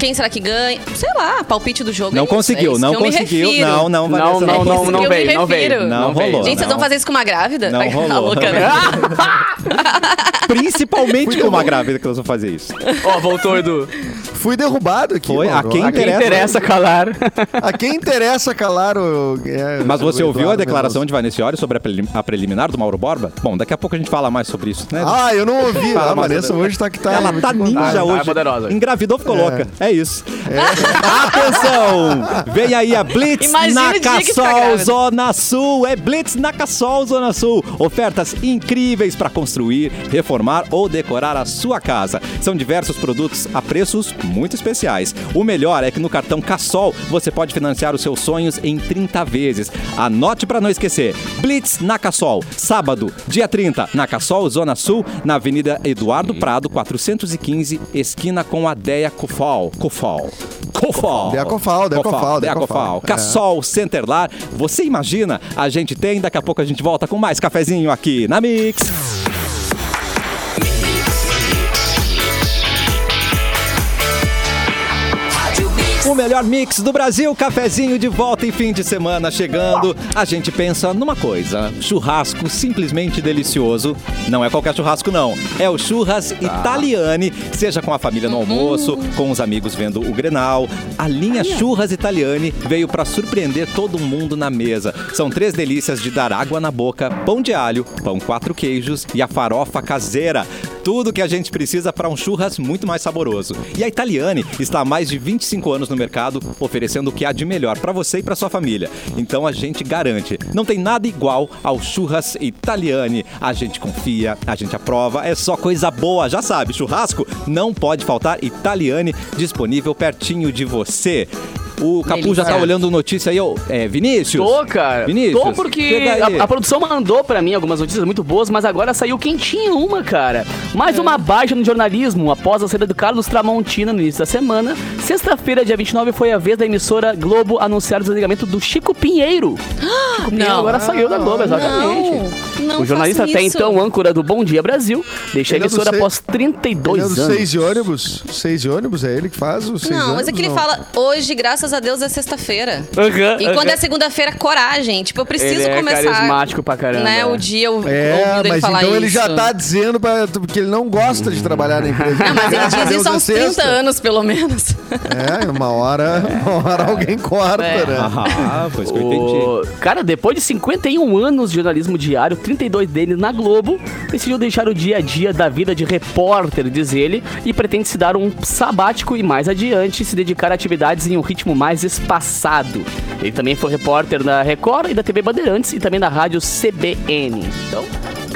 Quem será que ganha? Sei lá, palpite do jogo. Não é isso, conseguiu, é isso não conseguiu. Não, não, Não, Vanessa, não, não, não, não me veio, não veio. Não veio. rolou. Gente, vocês não. vão fazer isso com uma grávida? Não rolou. Tá louca, né? Principalmente com uma grávida que nós vamos fazer isso. Ó, voltou, Edu. Fui derrubado aqui. Foi, a quem A quem Interessa. calar. A quem interessa calar o. é, Mas você o ouviu a declaração de Vanessa Iori sobre a, prelim- a preliminar do Mauro Borba? Bom, daqui a pouco a gente fala mais sobre isso, né? Ah, eu não ouvi. A mais Vanessa hoje tá que tá. Ela tá ninja Tá, tá hoje. poderosa. Engravidou, ficou louca. É isso. Atenção! Vem aí a Blitz Imagina na Cassol. Zona Sul. É Blitz na Cassol Zona Sul. Ofertas incríveis para construir, reformar ou decorar a sua casa. São diversos produtos a preços muito especiais. O melhor é que no cartão Cassol você pode financiar os seus sonhos em 30 vezes. Anote para não esquecer. Blitz na Cassol. Sábado, dia 30, na Cassol Zona Sul, na Avenida Eduardo Prado, 415, esquina com a Deia Cofal. Cofal. Cofal. Deia Cofal, Deia Cofal, Deia Deia Cofal. Cofal. Cassol Centerlar. Você imagina? A gente tem, daqui a pouco a gente volta com mais cafezinho aqui na Mix. O melhor mix do Brasil, cafezinho de volta em fim de semana chegando. A gente pensa numa coisa: churrasco simplesmente delicioso. Não é qualquer churrasco, não. É o Churras Italiani, seja com a família no almoço, com os amigos vendo o Grenal. A linha Churras Italiani veio para surpreender todo mundo na mesa. São três delícias de dar água na boca: pão de alho, pão quatro queijos e a farofa caseira. Tudo que a gente precisa para um churras muito mais saboroso. E a Italiani está há mais de 25 anos no mercado, oferecendo o que há de melhor para você e para sua família. Então a gente garante, não tem nada igual ao churras Italiani. A gente confia, a gente aprova, é só coisa boa, já sabe. Churrasco não pode faltar Italiani disponível pertinho de você. O Capu já tá Delícia. olhando notícia aí, ô, é, Vinícius. Tô, cara. Vinícius. Tô porque a, a produção mandou pra mim algumas notícias muito boas, mas agora saiu quentinha uma, cara. Mais uma baixa no jornalismo após a saída do Carlos Tramontina no início da semana. Sexta-feira, dia 29, foi a vez da emissora Globo anunciar o desligamento do Chico Pinheiro. Chico Pinheiro Não. agora saiu da Globo, exatamente. Não, não o jornalista até isso. então âncora do Bom Dia Brasil deixa a Ele é do emissora após 32 Ele é do anos. seis de ônibus? Seis de ônibus? É ele que faz o seis Não, mas é que ele não? fala, hoje, graças a Deus, é sexta-feira. Aham, E quando aham. é segunda-feira, coragem. Tipo, eu preciso Ele é começar. carismático pra caramba. Né, o dia eu, É, ouvindo ele falar então ele isso. já tá dizendo pra, que ele não gosta de trabalhar na empresa. Não, mas ele diz Deus isso há é uns 30 sexta. anos, pelo menos. É, uma hora, uma hora alguém corta, É. né? Ah, pois que eu entendi. Cara, depois de 51 anos de jornalismo diário, 32 deles na Globo, decidiu deixar o dia a dia da vida de repórter, diz ele, e pretende se dar um sabático e mais adiante se dedicar a atividades em um ritmo mais espaçado. Ele também foi repórter da Record e da TV Bandeirantes e também da rádio CBN. Então,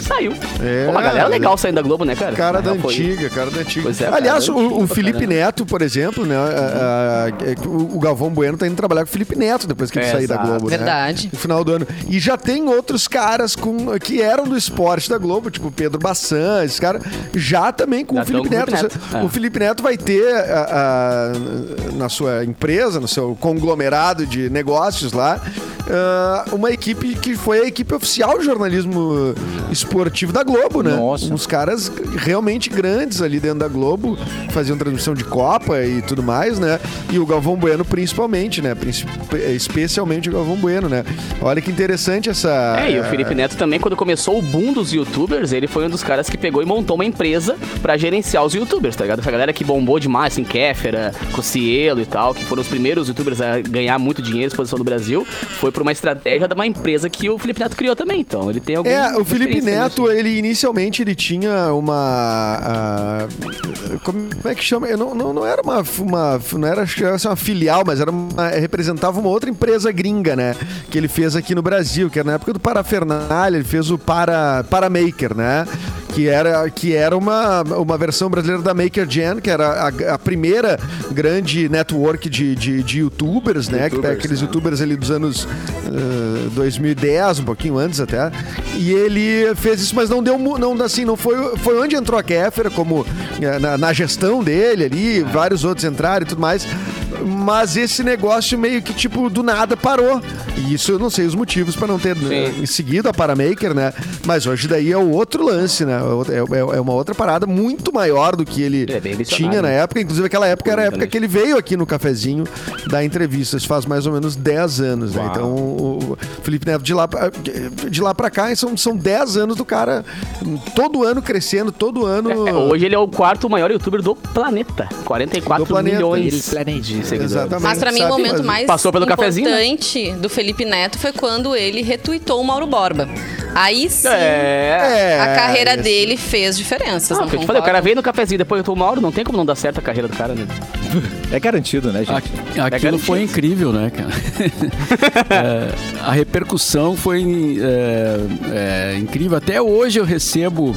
saiu. É, Pô, uma galera legal saindo da Globo, né, cara? Cara da antiga, cara da antiga. Pois é, Aliás, cara o, o Felipe. Neto, por exemplo, né? a- a- é o Galvão Bueno tá indo trabalhar com o Felipe Neto depois que ele É, sair da. Globo, né? Verdade. No final do ano. E já tem outros caras com, que eram do esporte da Globo, tipo Pedro Bassan, esse cara, já também com Já o Felipe Neto. o Felipe Neto, O é. Felipe Neto vai ter a- a- na sua empresa, no seu conglomerado de negócios lá, ah, uma equipe que foi a equipe oficial de jornalismo esportivo da Globo, né? Nossa. Uns caras realmente grandes ali dentro da Globo, faziam transmissão de Copa e tudo mais, né? E o Galvão Bueno principalmente, né? Princip- Especialmente o Galvão Bueno, né? Olha que interessante essa... É, e o Felipe Neto também, quando começou o boom dos youtubers, ele foi um dos caras que pegou e montou uma empresa pra gerenciar os youtubers, tá ligado? Essa galera que bombou demais, assim, Kéfera, Cocielo e tal, que foram os primeiros youtubers a ganhar muito dinheiro, exposição no Brasil, foi por uma estratégia de uma empresa que o Felipe Neto criou também, então ele tem algum É, o Felipe experiência Neto, ele inicialmente ele tinha uma. ah, como é que chama? Eu não, não, não era uma, uma. Não era uma filial, mas era uma, representava uma outra empresa gringa, né? Que ele fez aqui no Brasil, que era na época do Parafernália, ele fez o Para, Paramaker, né? Que era, que era uma, uma versão brasileira da Maker Gen, que era a, a primeira grande network de, de, de youtubers, né? que pega aqueles youtubers ali dos anos ah, 2010, um pouquinho antes até. E ele fez isso, mas não deu não assim, não foi foi onde entrou a Kéfera como na, na gestão dele ali, vários outros entraram e tudo mais. Mas esse negócio meio que tipo do nada parou. E isso eu não sei os motivos para não ter eh, seguido a Paramaker, né? Mas hoje daí é o outro lance, né? É, é- é uma outra parada muito maior do que ele Ele é tinha na né? época. Inclusive aquela época era a época que ele veio aqui no cafezinho dar entrevistas, faz mais ou menos 10 anos, né? Então o Felipe Neto de lá, pra- de lá pra cá são, são 10 anos do cara todo ano crescendo, todo ano. É, hoje ele é o quarto maior youtuber do planeta. 44 Do planeta. milhões de seguidores. Exatamente. Mas pra mim sabe? o momento mais Passou pelo né? importante do Felipe Neto foi quando ele retuitou o Mauro Borba. Aí sim, É. É, a carreira esse- dele fez diferenças. Ah, não eu te falei, o cara veio no cafezinho, depois eu tô Mauro, não tem como não dar certo a carreira do cara, né? É garantido, né, gente? Aqu- Aquilo garantido. foi incrível, né, cara? É, a repercussão foi é, é, incrível. Até hoje eu recebo.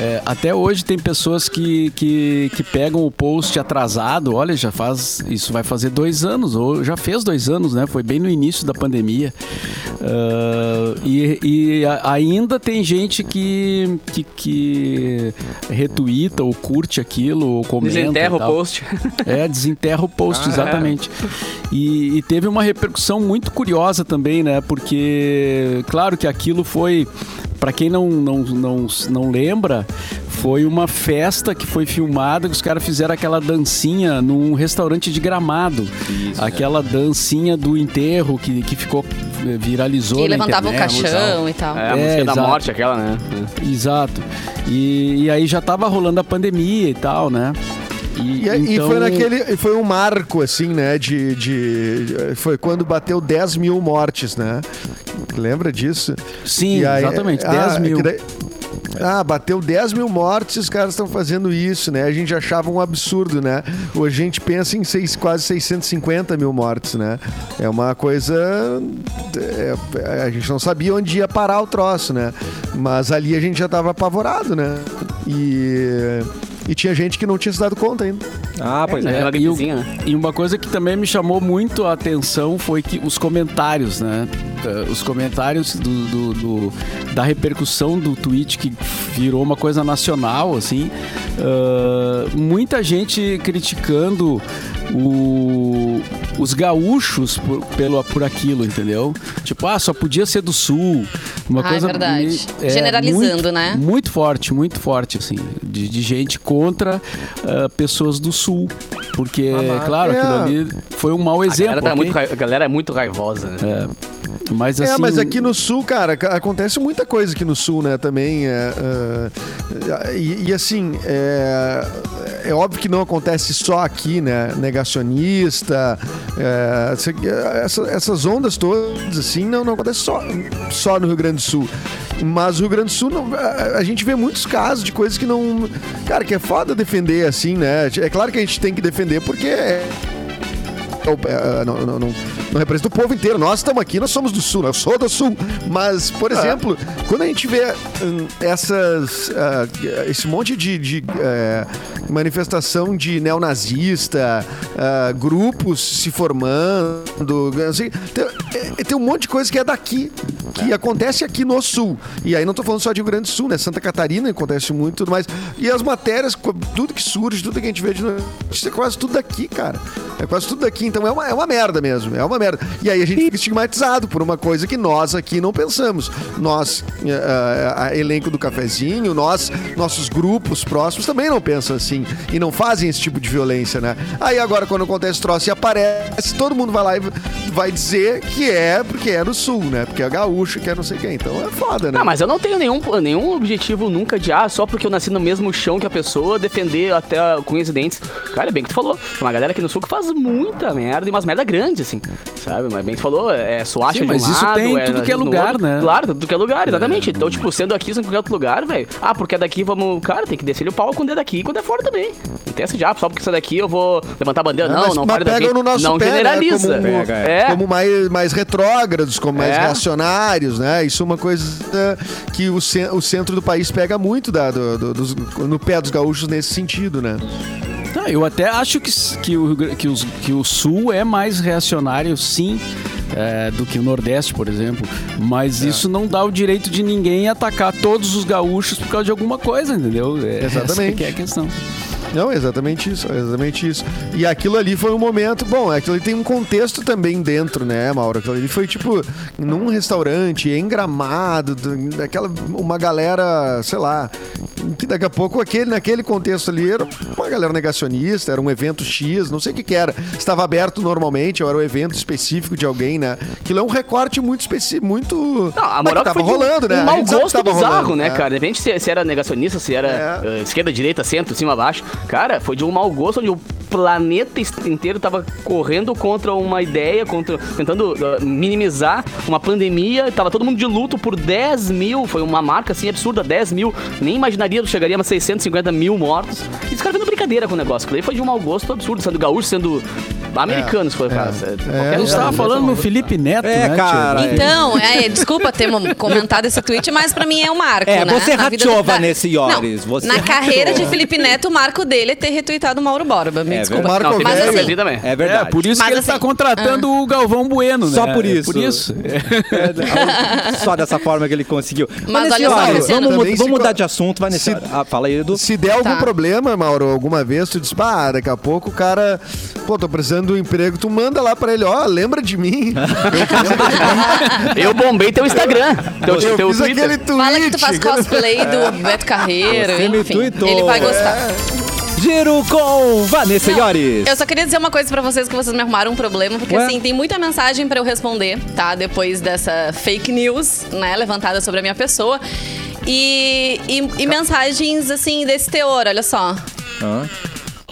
É, até hoje tem pessoas que, que, que pegam o post atrasado. Olha, já faz. Isso vai fazer dois anos, ou já fez dois anos, né? Foi bem no início da pandemia. Ah, e e a- ainda tem gente que, que, que retuita ou curte aquilo, ou comenta. Desenterra o post. É, desenterra o post, Ah, exatamente. E, e teve uma repercussão muito curiosa também, né? Porque, claro que aquilo foi, para quem não, não, não, não lembra, foi uma festa que foi filmada, que os caras fizeram aquela dancinha num restaurante de gramado. aquela dancinha do enterro que, que ficou, eh, viralizou. Que levantava o internet e tal. caixão e tal. É, a É, música da exato. morte, aquela, né? Exato. E, e aí já tava rolando a pandemia e tal, né? E, e então- foi naquele. Foi um marco, assim, né? De, de- Foi quando bateu 10 mil mortes, né? Lembra disso? Sim, E aí- exatamente, ah, 10 mil. que daí- Ah, bateu 10 mil mortes e os caras estão fazendo isso, né? A gente achava um absurdo, né? Hoje a gente pensa em seis, quase 650 mil mortes, né? É uma coisa. é, a gente não sabia onde ia parar o troço, né? Mas ali a gente já tava apavorado, né? E. E tinha gente que não tinha se dado conta ainda. Ah, pois é. Aquela e, o- né? e uma coisa que também me chamou muito a atenção foi que os comentários, né? Eh, Os comentários do, do- do- da repercussão do tweet que virou uma coisa nacional, assim. ah, muita gente criticando o- os gaúchos por, pelo, por aquilo, entendeu? Tipo, ah, só podia ser do sul. Uma Ah, é coisa verdade. me- Generalizando, muito- né? Muito forte, muito forte, assim, de, de gente contra ah, pessoas do sul. Porque, mas- claro, é. aquilo ali foi um mau A exemplo. galera, tá muito, a galera é muito raivosa, né? É, mas assim, é, mas aqui no sul, cara, ca- acontece muita coisa aqui no sul, né? Também. é, é, e, e, assim, é, é óbvio que não acontece só aqui, né? Negacionista, é, essa- essa- essas ondas todas, assim, não, não acontece só, só no Rio Grande do Sul. Mas o Rio Grande do Sul, não- a, a gente vê muitos casos de coisas que não. Cara, que é foda defender, assim, né? É claro que a gente tem que defender porque. é- é, não, não, não, não representa o povo inteiro. Nós estamos aqui, nós somos do Sul, né? eu sou do Sul. Mas, por exemplo, quando a gente vê hum, essas, ah, esse monte de, de, eh, manifestação de neonazista, ah, grupos se formando, assim, tem, é- tem um monte de coisa que é daqui. que acontece aqui no Sul. E aí não tô falando só de Rio Grande do Sul, né? Santa Catarina acontece muito e tudo mais. E as matérias, tudo que surge, tudo que a gente vê de notícia, é quase tudo daqui, cara. É quase tudo daqui. Então é uma, é uma merda mesmo. É uma merda. E aí a gente fica estigmatizado por uma coisa que nós aqui não pensamos. Nós, eh, a elenco do cafezinho, nós, nossos grupos próximos também não pensam assim. E não fazem esse tipo de violência, né? Aí agora, quando acontece troço e aparece, todo mundo vai lá e vai dizer que é porque é no sul, né? Porque é gaúcho, que é não sei quem. Então é foda, né? Não, mas eu não tenho nenhum, nenhum objetivo nunca de, ah, só porque eu nasci no mesmo chão que a pessoa, defender até com unhas e dentes. Cara, é bem que tu falou. Tem uma galera aqui no sul que faz muita merda e umas merda grandes, assim. Sabe? Mas bem que tu falou, é suacha Sim, de um mas isso lado, tem em tudo que é lugar, outro. né? Claro, tudo que é lugar, exatamente. Então, tipo, sendo aqui, sendo em qualquer outro lugar, velho. Ah, porque é daqui, vamos. Cara, tem que descer o pau quando é daqui e quando é fora também. Não tem essa de, ah, só porque isso é daqui eu vou levantar a bandeira. É, não, mas- não mas fale daqui. no nosso não pé, né? generaliza. Como, Pega, é. como mais, mais retrógrados, como mais É. reacionários, né? Isso é uma coisa que o, ce- o centro do país pega muito da, do- do- dos- no pé dos gaúchos nesse sentido, né? Tá, eu até acho que, que, o, que, os- que o Sul é mais reacionário, sim, é, do que o Nordeste, por exemplo. Mas isso não dá o direito de ninguém atacar todos os gaúchos por causa de alguma coisa, entendeu? É, Exatamente. Essa que é a questão. Não, exatamente isso, exatamente isso. E aquilo ali foi um momento, bom, aquilo ali tem um contexto também dentro, né, Mauro? Aquilo ali foi tipo num restaurante, em Gramado, do- daquela uma galera, sei lá, que daqui a pouco aquele naquele contexto ali era uma galera negacionista, era um evento X, não sei o que que era. Estava aberto normalmente, ou era um evento específico de alguém, né? Aquilo é um recorte muito específico, muito Não, a mas moral que tava rolando, né? Um A mau gosto bizarro, rolando, né, cara? Depende se, se era negacionista, se era É. eh, esquerda, direita, centro, cima, baixo. Cara, foi de um mau gosto onde o planeta inteiro tava correndo contra uma ideia, contra, tentando eh, minimizar uma pandemia. Tava todo mundo de luto por 10 mil. Foi uma marca assim absurda, 10 mil. Nem imaginaria que chegaria a 650 mil mortos. E os caras fazendo brincadeira com o negócio. Aí foi de um mau gosto absurdo, sendo gaúcho, sendo americano, se for o caso. É, Eu um. estava falando no Felipe Neto, É, né, cara. tia? Então, é, desculpa ter comentado esse tweet, mas pra mim é um marco, É, né? você rateou, do- Vanessa Iores, Não, você na carreira de Felipe Neto, o marco dele é ter retweetado o Mauro Borba. Me É desculpa. verdade. Não, Mas que assim- assim, também. É verdade. É, por isso Mas que ele assim, está contratando o Galvão Bueno, né? Só por É isso. por isso. É, Só dessa forma que ele conseguiu. Mas Vanessa olha só, Luciano. vamos, vamos se- mudar de assunto, Vanessa. se- Ah, fala aí, Edu. Se der algum Tá. problema, Mauro, alguma vez, tu diz, pá, daqui a pouco o cara, pô, tô precisando do emprego, tu manda lá pra ele, ó, lembra de mim. Eu bombei teu Instagram. Teu, eu teu fiz Twitter. aquele tweet. Fala que tu faz cosplay do Beto Carreiro, Você enfim. Ele vai gostar. Giro com Vanessa Iores. Eu só queria dizer uma coisa pra vocês que vocês me arrumaram um problema, porque Ué? assim, tem muita mensagem pra eu responder, tá? Depois dessa fake news, né, levantada sobre a minha pessoa. E, e, e mensagens, assim, desse teor, olha só. Hã?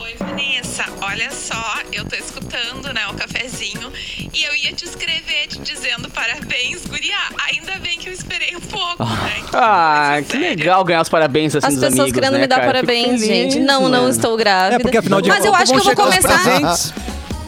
Oi, Vanessa. Olha só, eu tô escutando, né, o cafezinho e eu ia te escrever te dizendo parabéns, guria. Ainda bem que eu esperei um pouco, né? Ah, coisa que séria. legal ganhar os parabéns assim As dos pessoas amigos, querendo né, me dar cara? parabéns, feliz, gente. Não, não mano. estou grávida. É, porque afinal de Mas eu acho que eu vou começar.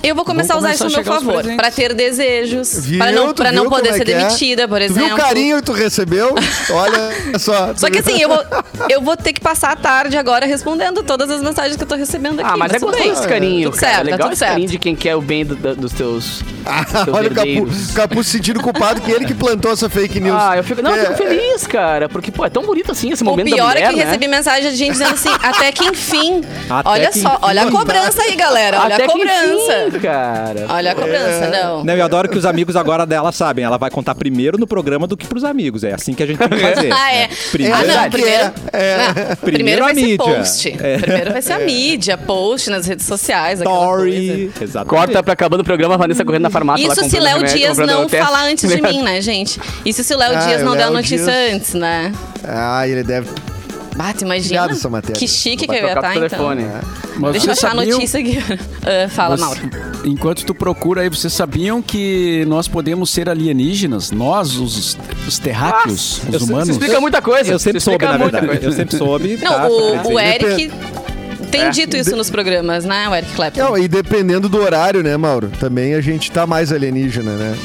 Eu vou começar a usar isso a meu favor. Pra ter desejos. Viu? Pra não, pra não poder é ser é? demitida, por Tu exemplo. viu o carinho que tu recebeu? Olha só. Só que assim, eu vou, eu vou ter que passar a tarde agora respondendo todas as mensagens que eu tô recebendo aqui. Ah, mas é tudo bom bem. esse carinho, Tudo cara. certo, é tá legal tudo esse carinho certo. de quem quer o bem do- do- dos teus, dos teus Olha o Capu, herdeiros. Capu se sentindo culpado que ele que plantou essa fake news. Ah, eu fico, não, eu É, fico feliz, cara, porque, pô, é tão bonito assim esse O momento da pior mulher, é que né? recebi mensagem de gente dizendo assim, até que enfim. Até olha que só, enfim. olha a cobrança aí, galera. Olha Até a que cobrança. Cara. Olha a cobrança, não. Não, eu adoro que os amigos agora dela sabem. Ela vai contar primeiro no programa do que pros amigos. É assim que a gente tem que fazer. Ah, é. Primeiro, ah, não, primeiro. É, não, Primeiro a vai ser mídia. post. É. Primeiro vai ser a mídia, post nas redes sociais. story. Exatamente. Corta pra acabando o programa, a Vanessa correndo na farmácia. lá Isso se Léo remédio, Dias não falar antes de mim, né, gente? Isso se o Léo Ah, Dias não der a notícia Dias- antes, né? Ah, ele deve. Bata, imagina. Obrigado, essa matéria. Que chique que eu ia estar, o então. telefone. Mas Deixa eu achar a notícia aqui. Ah, fala, Mas, Mauro. Enquanto tu procura aí, vocês sabiam que nós podemos ser alienígenas? Nós, os, os terráqueos, eu os humanos? Isso explica muita coisa. Eu sempre soube, na verdade. coisa. Eu sempre soube. Não, tá? o, o Eric tem dito isso nos programas, né? O Eric Clapton. Não, e dependendo do horário, né, Mauro? Também a gente tá mais alienígena, né?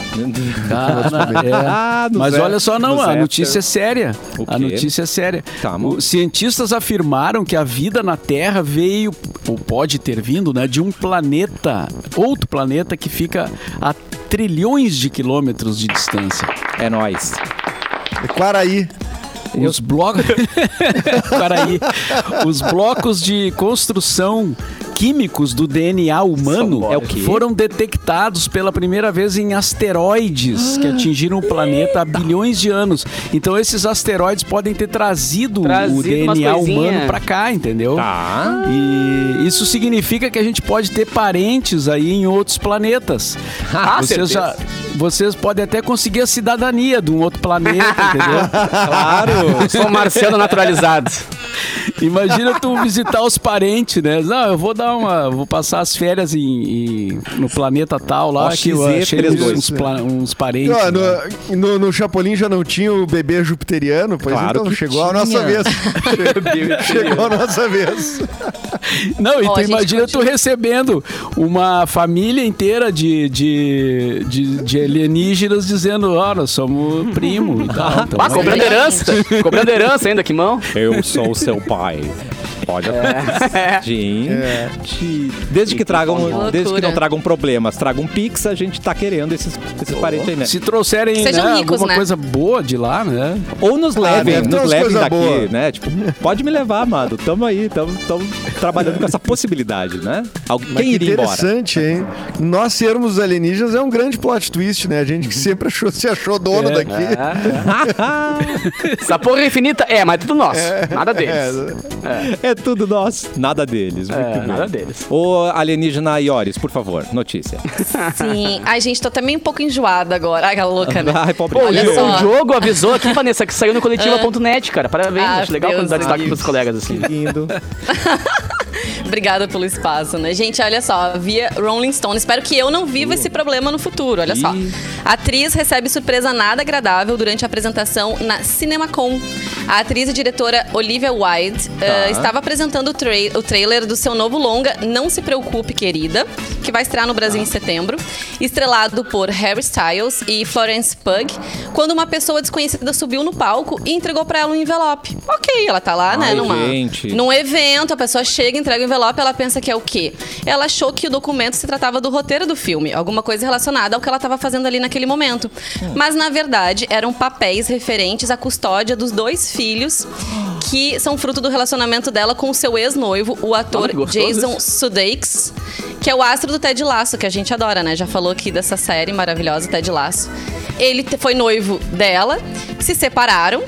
Ah, é. Ah, Mas é- olha só, não, a notícia é séria. O A notícia é séria. Tá. Os cientistas afirmaram que a vida na Terra veio, ou pode ter vindo, né, de um planeta, outro planeta que fica a trilhões de quilômetros de distância. É nóis. Quaraí. Os blocos. Peraí. Os blocos de construção químicos do DNA humano É o quê? foram detectados pela primeira vez em asteroides que atingiram o planeta há bilhões de anos. Então esses asteroides podem ter trazido, Trazido o DNA humano pra cá, entendeu? Tá. E isso significa que a gente pode ter parentes aí em outros planetas. Ah, vocês, já, vocês podem até conseguir a cidadania de um outro planeta, entendeu? Claro. Sou um marciano naturalizado. Imagina tu visitar os parentes, né? Não, eu vou dar uma. Vou passar as férias em, em- no planeta tal lá, OXZ que eu achei 32. uns, pla- uns parentes. Né? no, no, no Chapolin já não tinha o bebê jupiteriano? Pois Claro então, chegou a nossa vez. chegou a nossa vez. Não, e Ó, tu imagina tu continua. recebendo uma família inteira de, de, de, de alienígenas dizendo, ó, nós somos primo e tal. Então, Ah, cobrando herança. cobrando herança ainda, Kimão. Eu sou o seu pai. Pode acontecer. Gente. Desde que tragam, loucura. desde que não tragam problemas, tragam um pix, a gente tá querendo esses, esses parentes aí, né? Se trouxerem né, ricos, alguma né? coisa boa de lá, né? Ou nos levem, deve ter nos levem daqui, boa. né? Tipo, pode me levar, amado. Tamo aí, tamo, tamo trabalhando com essa possibilidade, né? Alguém Mas iria embora. interessante, hein? Nós sermos alienígenas é um grande plot twist, né? A gente que sempre achou, se achou dono daqui. Essa porra é infinita. É, mas é tudo nosso. Nada deles. É tudo nosso, nada deles. Muito É, bem. nada deles. Ô, alienígena Iores, por favor, notícia. Sim. Ai, gente, tô também um pouco enjoada agora. Ai, aquela louca, né? Ai, pobre. Pô, Olha o, só. o jogo avisou aqui, Vanessa, que saiu no coletiva.net, cara. Parabéns, Ah, acho legal Deus quando dá destaque pros colegas assim. Lindo. Obrigada pelo espaço, né? Gente, olha só, via Rolling Stone. Espero que eu não viva esse problema no futuro. Olha só. Ih. A atriz recebe surpresa nada agradável durante a apresentação na CinemaCon. A atriz e diretora Olivia Wilde eh, estava apresentando o, trai- o trailer do seu novo longa Não Se Preocupe, Querida, que vai estrear no Brasil em setembro, estrelado por Harry Styles e Florence Pugh, quando uma pessoa desconhecida subiu no palco e entregou pra ela um envelope. Ok, ela tá lá, né, Ai, numa, gente. num evento, a pessoa chega, entrega o envelope, ela pensa que é o quê? Ela achou que o documento se tratava do roteiro do filme, alguma coisa relacionada ao que ela estava fazendo ali naquele momento. Mas na verdade, eram papéis referentes à custódia dos dois filhos que são fruto do relacionamento dela com o seu ex-noivo, o ator Ah, Jason Sudeikis, que é o astro do Ted Lasso, que a gente adora, né? Já falou aqui dessa série maravilhosa, Ted Lasso. Ele foi noivo dela, se separaram,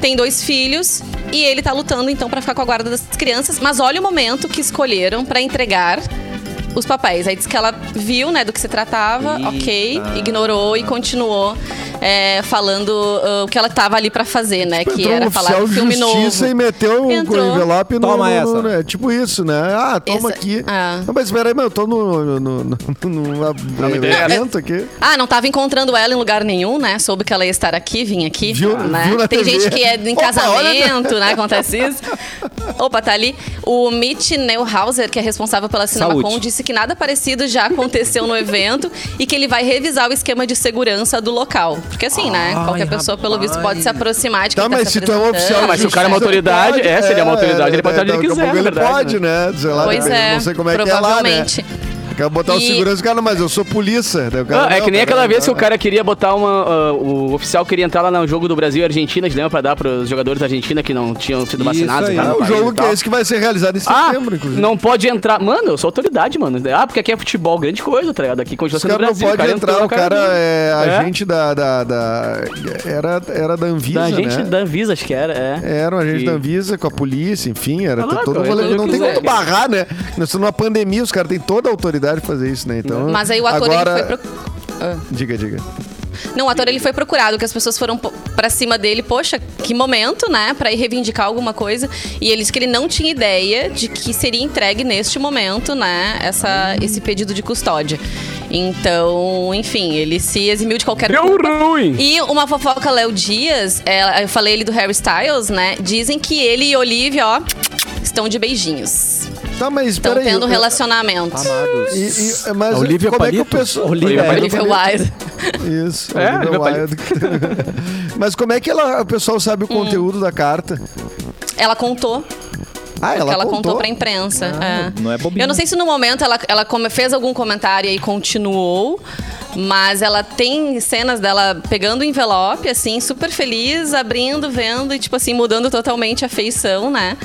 tem dois filhos e ele tá lutando então pra ficar com a guarda das crianças. Mas olha o momento que escolheram pra entregar os papéis. Aí disse que ela viu, né, do que se tratava, ok, ignorou e continuou é, falando ah, o que ela tava ali pra fazer, né? que Entrou um era falar do filme justiça novo. e meteu o Entrou. envelope no, Toma no- essa. no- né? Tipo isso, né? Ah, toma Essa- aqui. ah. Não, mas espera aí, mas eu tô no, no, no, no, no interessa. evento aqui. Ah, não tava encontrando ela em lugar nenhum, né? Soube que ela ia estar aqui, vim aqui. Viu- né? viu na Tem TV. gente que é em Opa, casamento, né? Acontece isso. Opa, tá ali. O Mitch Neuhauser, que é responsável pela CinemaCon, Saúde. disse que nada parecido já aconteceu no evento e que ele vai revisar o esquema de segurança do local. Porque assim, né? Qualquer pessoa, pelo visto, pode se aproximar de quem Tá, tá mas se se tu é um oficial mas se o cara é uma autoridade, pode, é, se ele é uma autoridade, ele pode fazer o que daqui a quiser, ele verdade, pode, né? Sei lá, Pois depende, é, não sei como é que é lá, né? Provavelmente. Quer botar o E- segurança, cara, mas eu sou polícia. O cara, Ah, é que nem peraí, aquela vez que o cara queria botar uma. ah, o oficial queria entrar lá no jogo do Brasil e Argentina, lembra? Pra dar pros jogadores da Argentina que não tinham sido Isso vacinados. aí. e tal, É o jogo que é esse que vai ser realizado em Ah, setembro, inclusive. não pode entrar. Mano, eu sou autoridade, mano. Ah, porque aqui é futebol, grande coisa, tá ligado? Aqui continua Os sendo caras não Brasil. podem entrar, entrou, o cara é É? agente da, da, da- Era, era da Anvisa, Da gente né? da Anvisa, acho que era, é. Era um agente E- da Anvisa com a polícia, enfim, era Ah, lá, todo cara, eu Não tem como barrar, né? Nós estamos numa pandemia, os caras têm toda a autoridade de fazer isso, né? Então, Mas aí o ator agora... ele foi pro... Ah. Diga, diga. Não, o ator ele foi procurado, que as pessoas foram pra cima dele, poxa, que momento, né, Pra ir reivindicar alguma coisa. E ele disse que ele não tinha ideia de que seria entregue neste momento, né, essa, esse pedido de custódia. Então, enfim, ele se eximiu de qualquer Deu culpa. ruim. E uma fofoca Léo Dias, é, eu falei ele do Harry Styles, né? Dizem que ele e Olivia, ó, estão de beijinhos. Tá, mas Estão tendo eu- relacionamento. Amados. E, e- mas A Olivia como é que o Palito? pessoal... Olivia Olivia Wilde. Isso, É, Olivia Wilde. Mas como é que ela, o pessoal sabe o Hum. conteúdo da carta? Ela contou. Ah, ela, ela contou, contou pra imprensa. é. não é bobinho. Eu não sei se no momento ela, ela come- fez algum comentário e continuou, Mas ela tem cenas dela pegando o envelope, assim, super feliz, abrindo, vendo e, tipo assim, mudando totalmente a feição, né?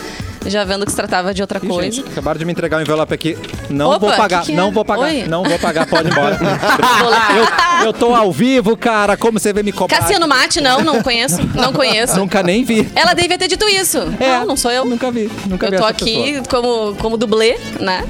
Já vendo que se tratava de outra Ih, coisa. gente, acabaram de me entregar um envelope aqui. Não Opa, vou pagar, que que é? não vou pagar, Oi. não vou pagar, pode ir embora. eu, eu tô ao vivo, cara, como você vê me cobrar? Cassiano Mate, não, não conheço. Não conheço. Nunca nem vi. Ela devia ter dito isso. É. Não, não sou eu. Nunca vi, nunca vi Eu tô aqui como, como dublê, né?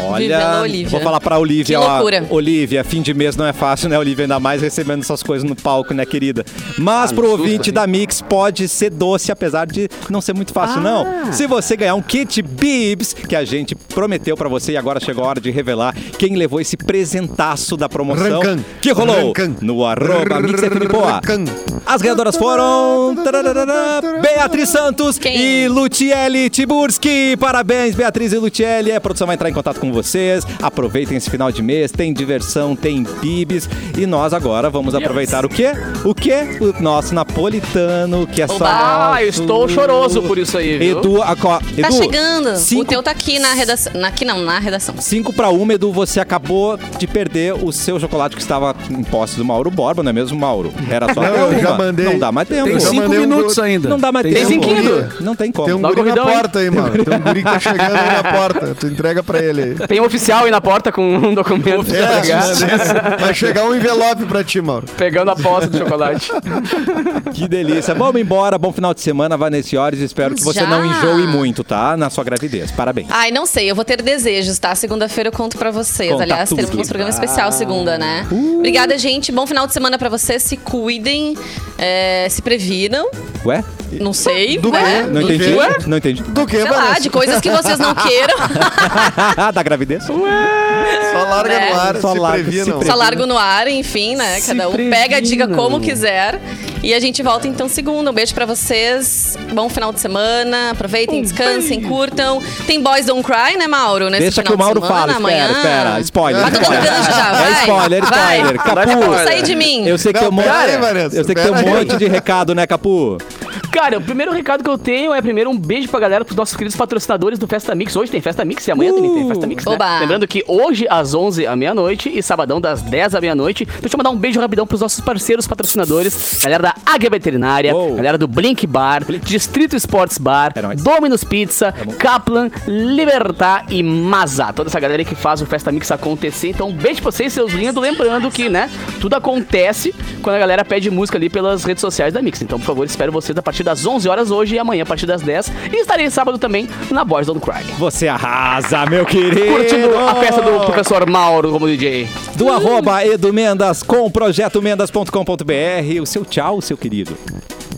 Olha, vou falar pra Olivia, Que ó. loucura. Olivia, fim de mês não é fácil, né, Olivia? Ainda mais recebendo essas coisas no palco, né, querida? Mas pro ouvinte da Mix pode ser doce, apesar de não ser muito fácil, não. Se você ganhar um kit Bibs, que a gente prometeu pra você e agora chegou a hora de revelar quem levou esse presentaço da promoção Rancan. que rolou Rancan. no arroba Mix. Rancan. As ganhadoras foram Beatriz Santos Quem? e Lutiele Tiburski. Parabéns, Beatriz e Lutiele. A produção vai entrar em contato com vocês. Aproveitem esse final de mês. Tem diversão, tem bibis. E nós agora vamos aproveitar o quê? O quê? O nosso napolitano, que é só Ah, nosso. eu estou choroso por isso aí, viu? Edu, a, co- Tá Edu, chegando. Cinco, O teu tá aqui na redação. na- Aqui não, na redação. Cinco pra uma, Edu, você acabou de perder o seu chocolate que estava em posse do Mauro Borba, não é mesmo, Mauro? Era só Não, eu já mandei. Não dá mais tempo. Tem cinco um minutos do- ainda. Não dá mais Tem tempo. cinco ainda? Não tem como. Tem um Dá guri na porta aí, mano. Tem um guri que tá chegando aí na porta. Tu entrega pra ele aí. Tem um oficial aí na porta com um documento pra É, pegar, vai chegar um envelope pra ti, Mauro. pegando a posse do chocolate. Que delícia. Vamos embora. Bom final de semana, Vanessa Horas. Espero que você Já? não enjoe muito, tá? Na sua gravidez. Parabéns. Ai, não sei, eu vou ter desejos, tá? Segunda-feira eu conto pra vocês. Conta Aliás, tudo. teremos um programa especial segunda, né? Obrigada, gente. Bom final de semana pra vocês. Se cuidem, é, se previnam. Ué? Não sei. Do né? quê? Não Do entendi. quê? Não entendi. Do que, Sei lá, de coisas que vocês não queiram. da gravidez? Só larga Né? no ar, Só se larga, se previnam. pre- Só largo no ar, enfim, né? Cada um pega a dica como quiser. E a gente volta então segunda. Um beijo pra vocês. Bom final de semana. Aproveitem, descansem, curtam. Tem Boys Don't Cry, né, Mauro? Nesse Deixa que final o Mauro semana, fala. amanhã. Espera, espera. Spoiler. Vai, spoiler. gancho já, É vai. spoiler, Vai. spoiler. Vai, Capu. Sai de mim. Eu sei que Não, tem um pera monte. aí, Vanessa, eu sei que tem um pera aí. monte de recado, né, Capu? Cara, o primeiro recado que eu tenho é primeiro um beijo pra galera, pros nossos queridos patrocinadores do Festa Mix. Hoje tem Festa Mix e amanhã também tem Festa Mix, né? Lembrando que hoje às 11 à meia-noite e sabadão das 10 à meia-noite. Deixa eu mandar um beijo rapidão pros nossos parceiros patrocinadores, galera da Águia Veterinária, Uou. galera do Blink Bar, Distrito Sports Bar, É. Dominus Pizza, Kaplan, Libertar e Mazá. Toda essa galera que faz o Festa Mix acontecer. Então, um beijo pra vocês, seus lindos. Lembrando que, né, tudo acontece quando a galera pede música ali pelas redes sociais da Mix. Então, por favor, espero vocês a partir das 11 horas hoje e amanhã a partir das 10. E estarei sábado também na Boys Don't Cry. Você arrasa, meu querido. Curtindo a festa do professor Mauro como DJ. Do arroba Edu Mendas com projetomendas.com.br. O seu tchau, seu querido.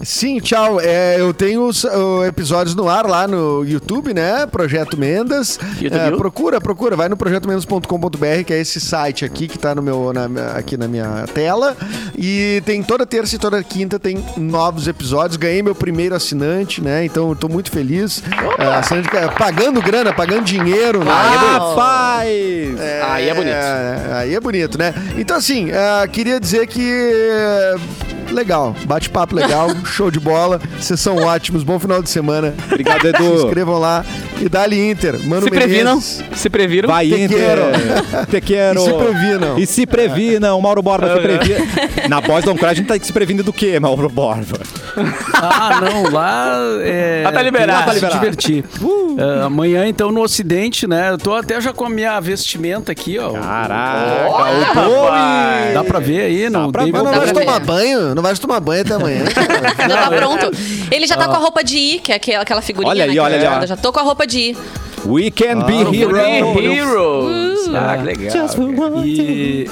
Sim, tchau. É, eu tenho os uh, episódios no ar lá no YouTube, né? Projeto Mendas. YouTube. É, procura, procura. Vai no projetomendas.com.br, que é esse site aqui que tá no meu, na- aqui na minha tela. E tem toda terça e toda quinta tem novos episódios. Ganhei meu primeiro assinante, né? Então eu tô muito feliz. É, assinante, é, pagando grana, pagando dinheiro. né? Rapaz! Aí é bonito. É, aí é bonito, né? Então, assim, é, queria dizer que. é, Legal, bate-papo legal, show de bola, vocês são ótimos, bom final de semana. Obrigado, Se Edu. inscrevam lá e dá-lhe Inter. Mano Se previnam, Menezes. se previram. Vai, Te Inter. quero. Te quero. E se previnam. E se previnam. Mauro Borba se previna. Na voz do Cry, a gente tá se prevenindo do quê, Mauro Borba? Ah, não, lá é. Lá tá liberado. tem Tá se liberado. divertir. É, amanhã, então, no Ocidente, né? Eu tô até já com a minha vestimenta aqui, ó. Caraca, Olha. Dá pra ver aí? Não, pra dei ver. Mas não Dá vai pra tomar ver. banho? Não vai tomar banho até amanhã. Já tá pronto. Ele já tá com a roupa de ir, que é aquela, aquela figurinha. Olha né, aí, que olha eu ali, ó. Já tô com a roupa de ir. We can be Ah, heroes. Heroes. Ah, que legal. E,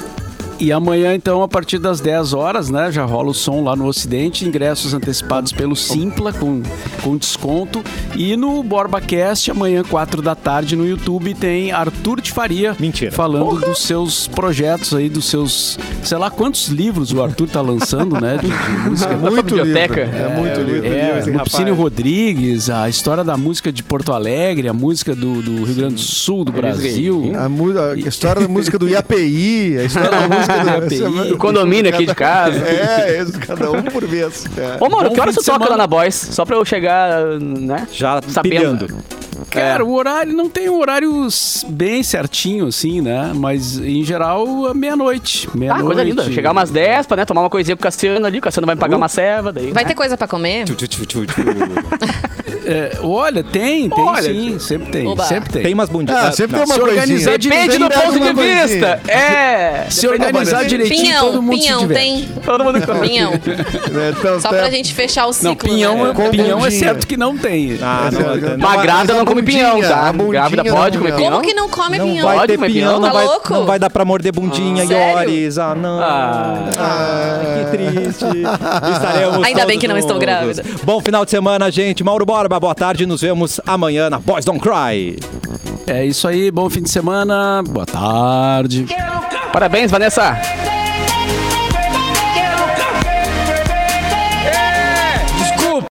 e amanhã, então, a partir das 10 horas, né? Já rola o som lá no Ocidente. Ingressos antecipados pelo Simpla, com, com desconto. E no BorbaCast, amanhã, 4 da tarde, no YouTube, tem Arthur de Faria. Mentira. Falando dos seus projetos aí, dos seus... Sei lá quantos livros o Arthur tá lançando, né? De, de música. muito livro. biblioteca. É, muito livro. É, esse Lupicínio rapaz. Rodrigues, a história da música de Porto Alegre, a música do, do Rio Grande do Sul, do Brasil. A, mu- a história da música do IAPI, a história da música do IAPI. Do condomínio aqui de casa. É, isso, cada um por vez. É. Ô, Mauro, Bom que hora fim você toca semana. lá na Boys? Só pra eu chegar, né? Já Sabendo. pilhando. Cara, o horário não tem um horário bem certinho, assim, né? Mas em geral, é meia-noite. Ah, Meia-noite. coisa linda. Chegar umas 10 pra né, tomar uma coisinha com o Cassiano ali. O Cassiano vai me pagar uma ceva. Daí, Vai né? ter coisa pra comer? Tchu, tchu, tchu, tchu, tchu. É, olha, tem, tem Olha, sim. Sempre tem. Oba. Sempre tem. Tem umas bundinhas. Ah, sempre tem não. uma Se coisinha. organizar Depende do ponto de uma coisinha. vista. É. Se organizar direitinho, Pinhão, todo mundo se pinhão, diverte. tem. Todo mundo come. Pinhão. Né, então, Só tá- pra gente fechar o ciclo. Não, pinhão, né? é- Com pinhão é certo que não tem. Ah, não, não, Mas grávida a não come pinhão, tá? a Grávida pode comer pinhão. Como que não come Não pinhão? vai Pode ter comer pinhão, pinhão? não Tá vai, louco? não vai dar pra morder bundinha, Sério? Iores. Ah, não. Ah. Ah, que triste. Estaremos Ainda bem que não estou grávida. Bom final de semana, gente. Mauro Borba, boa tarde. Nos vemos amanhã na Boys Don't Cry. É isso aí, bom fim de semana, boa tarde. Parabéns, Vanessa.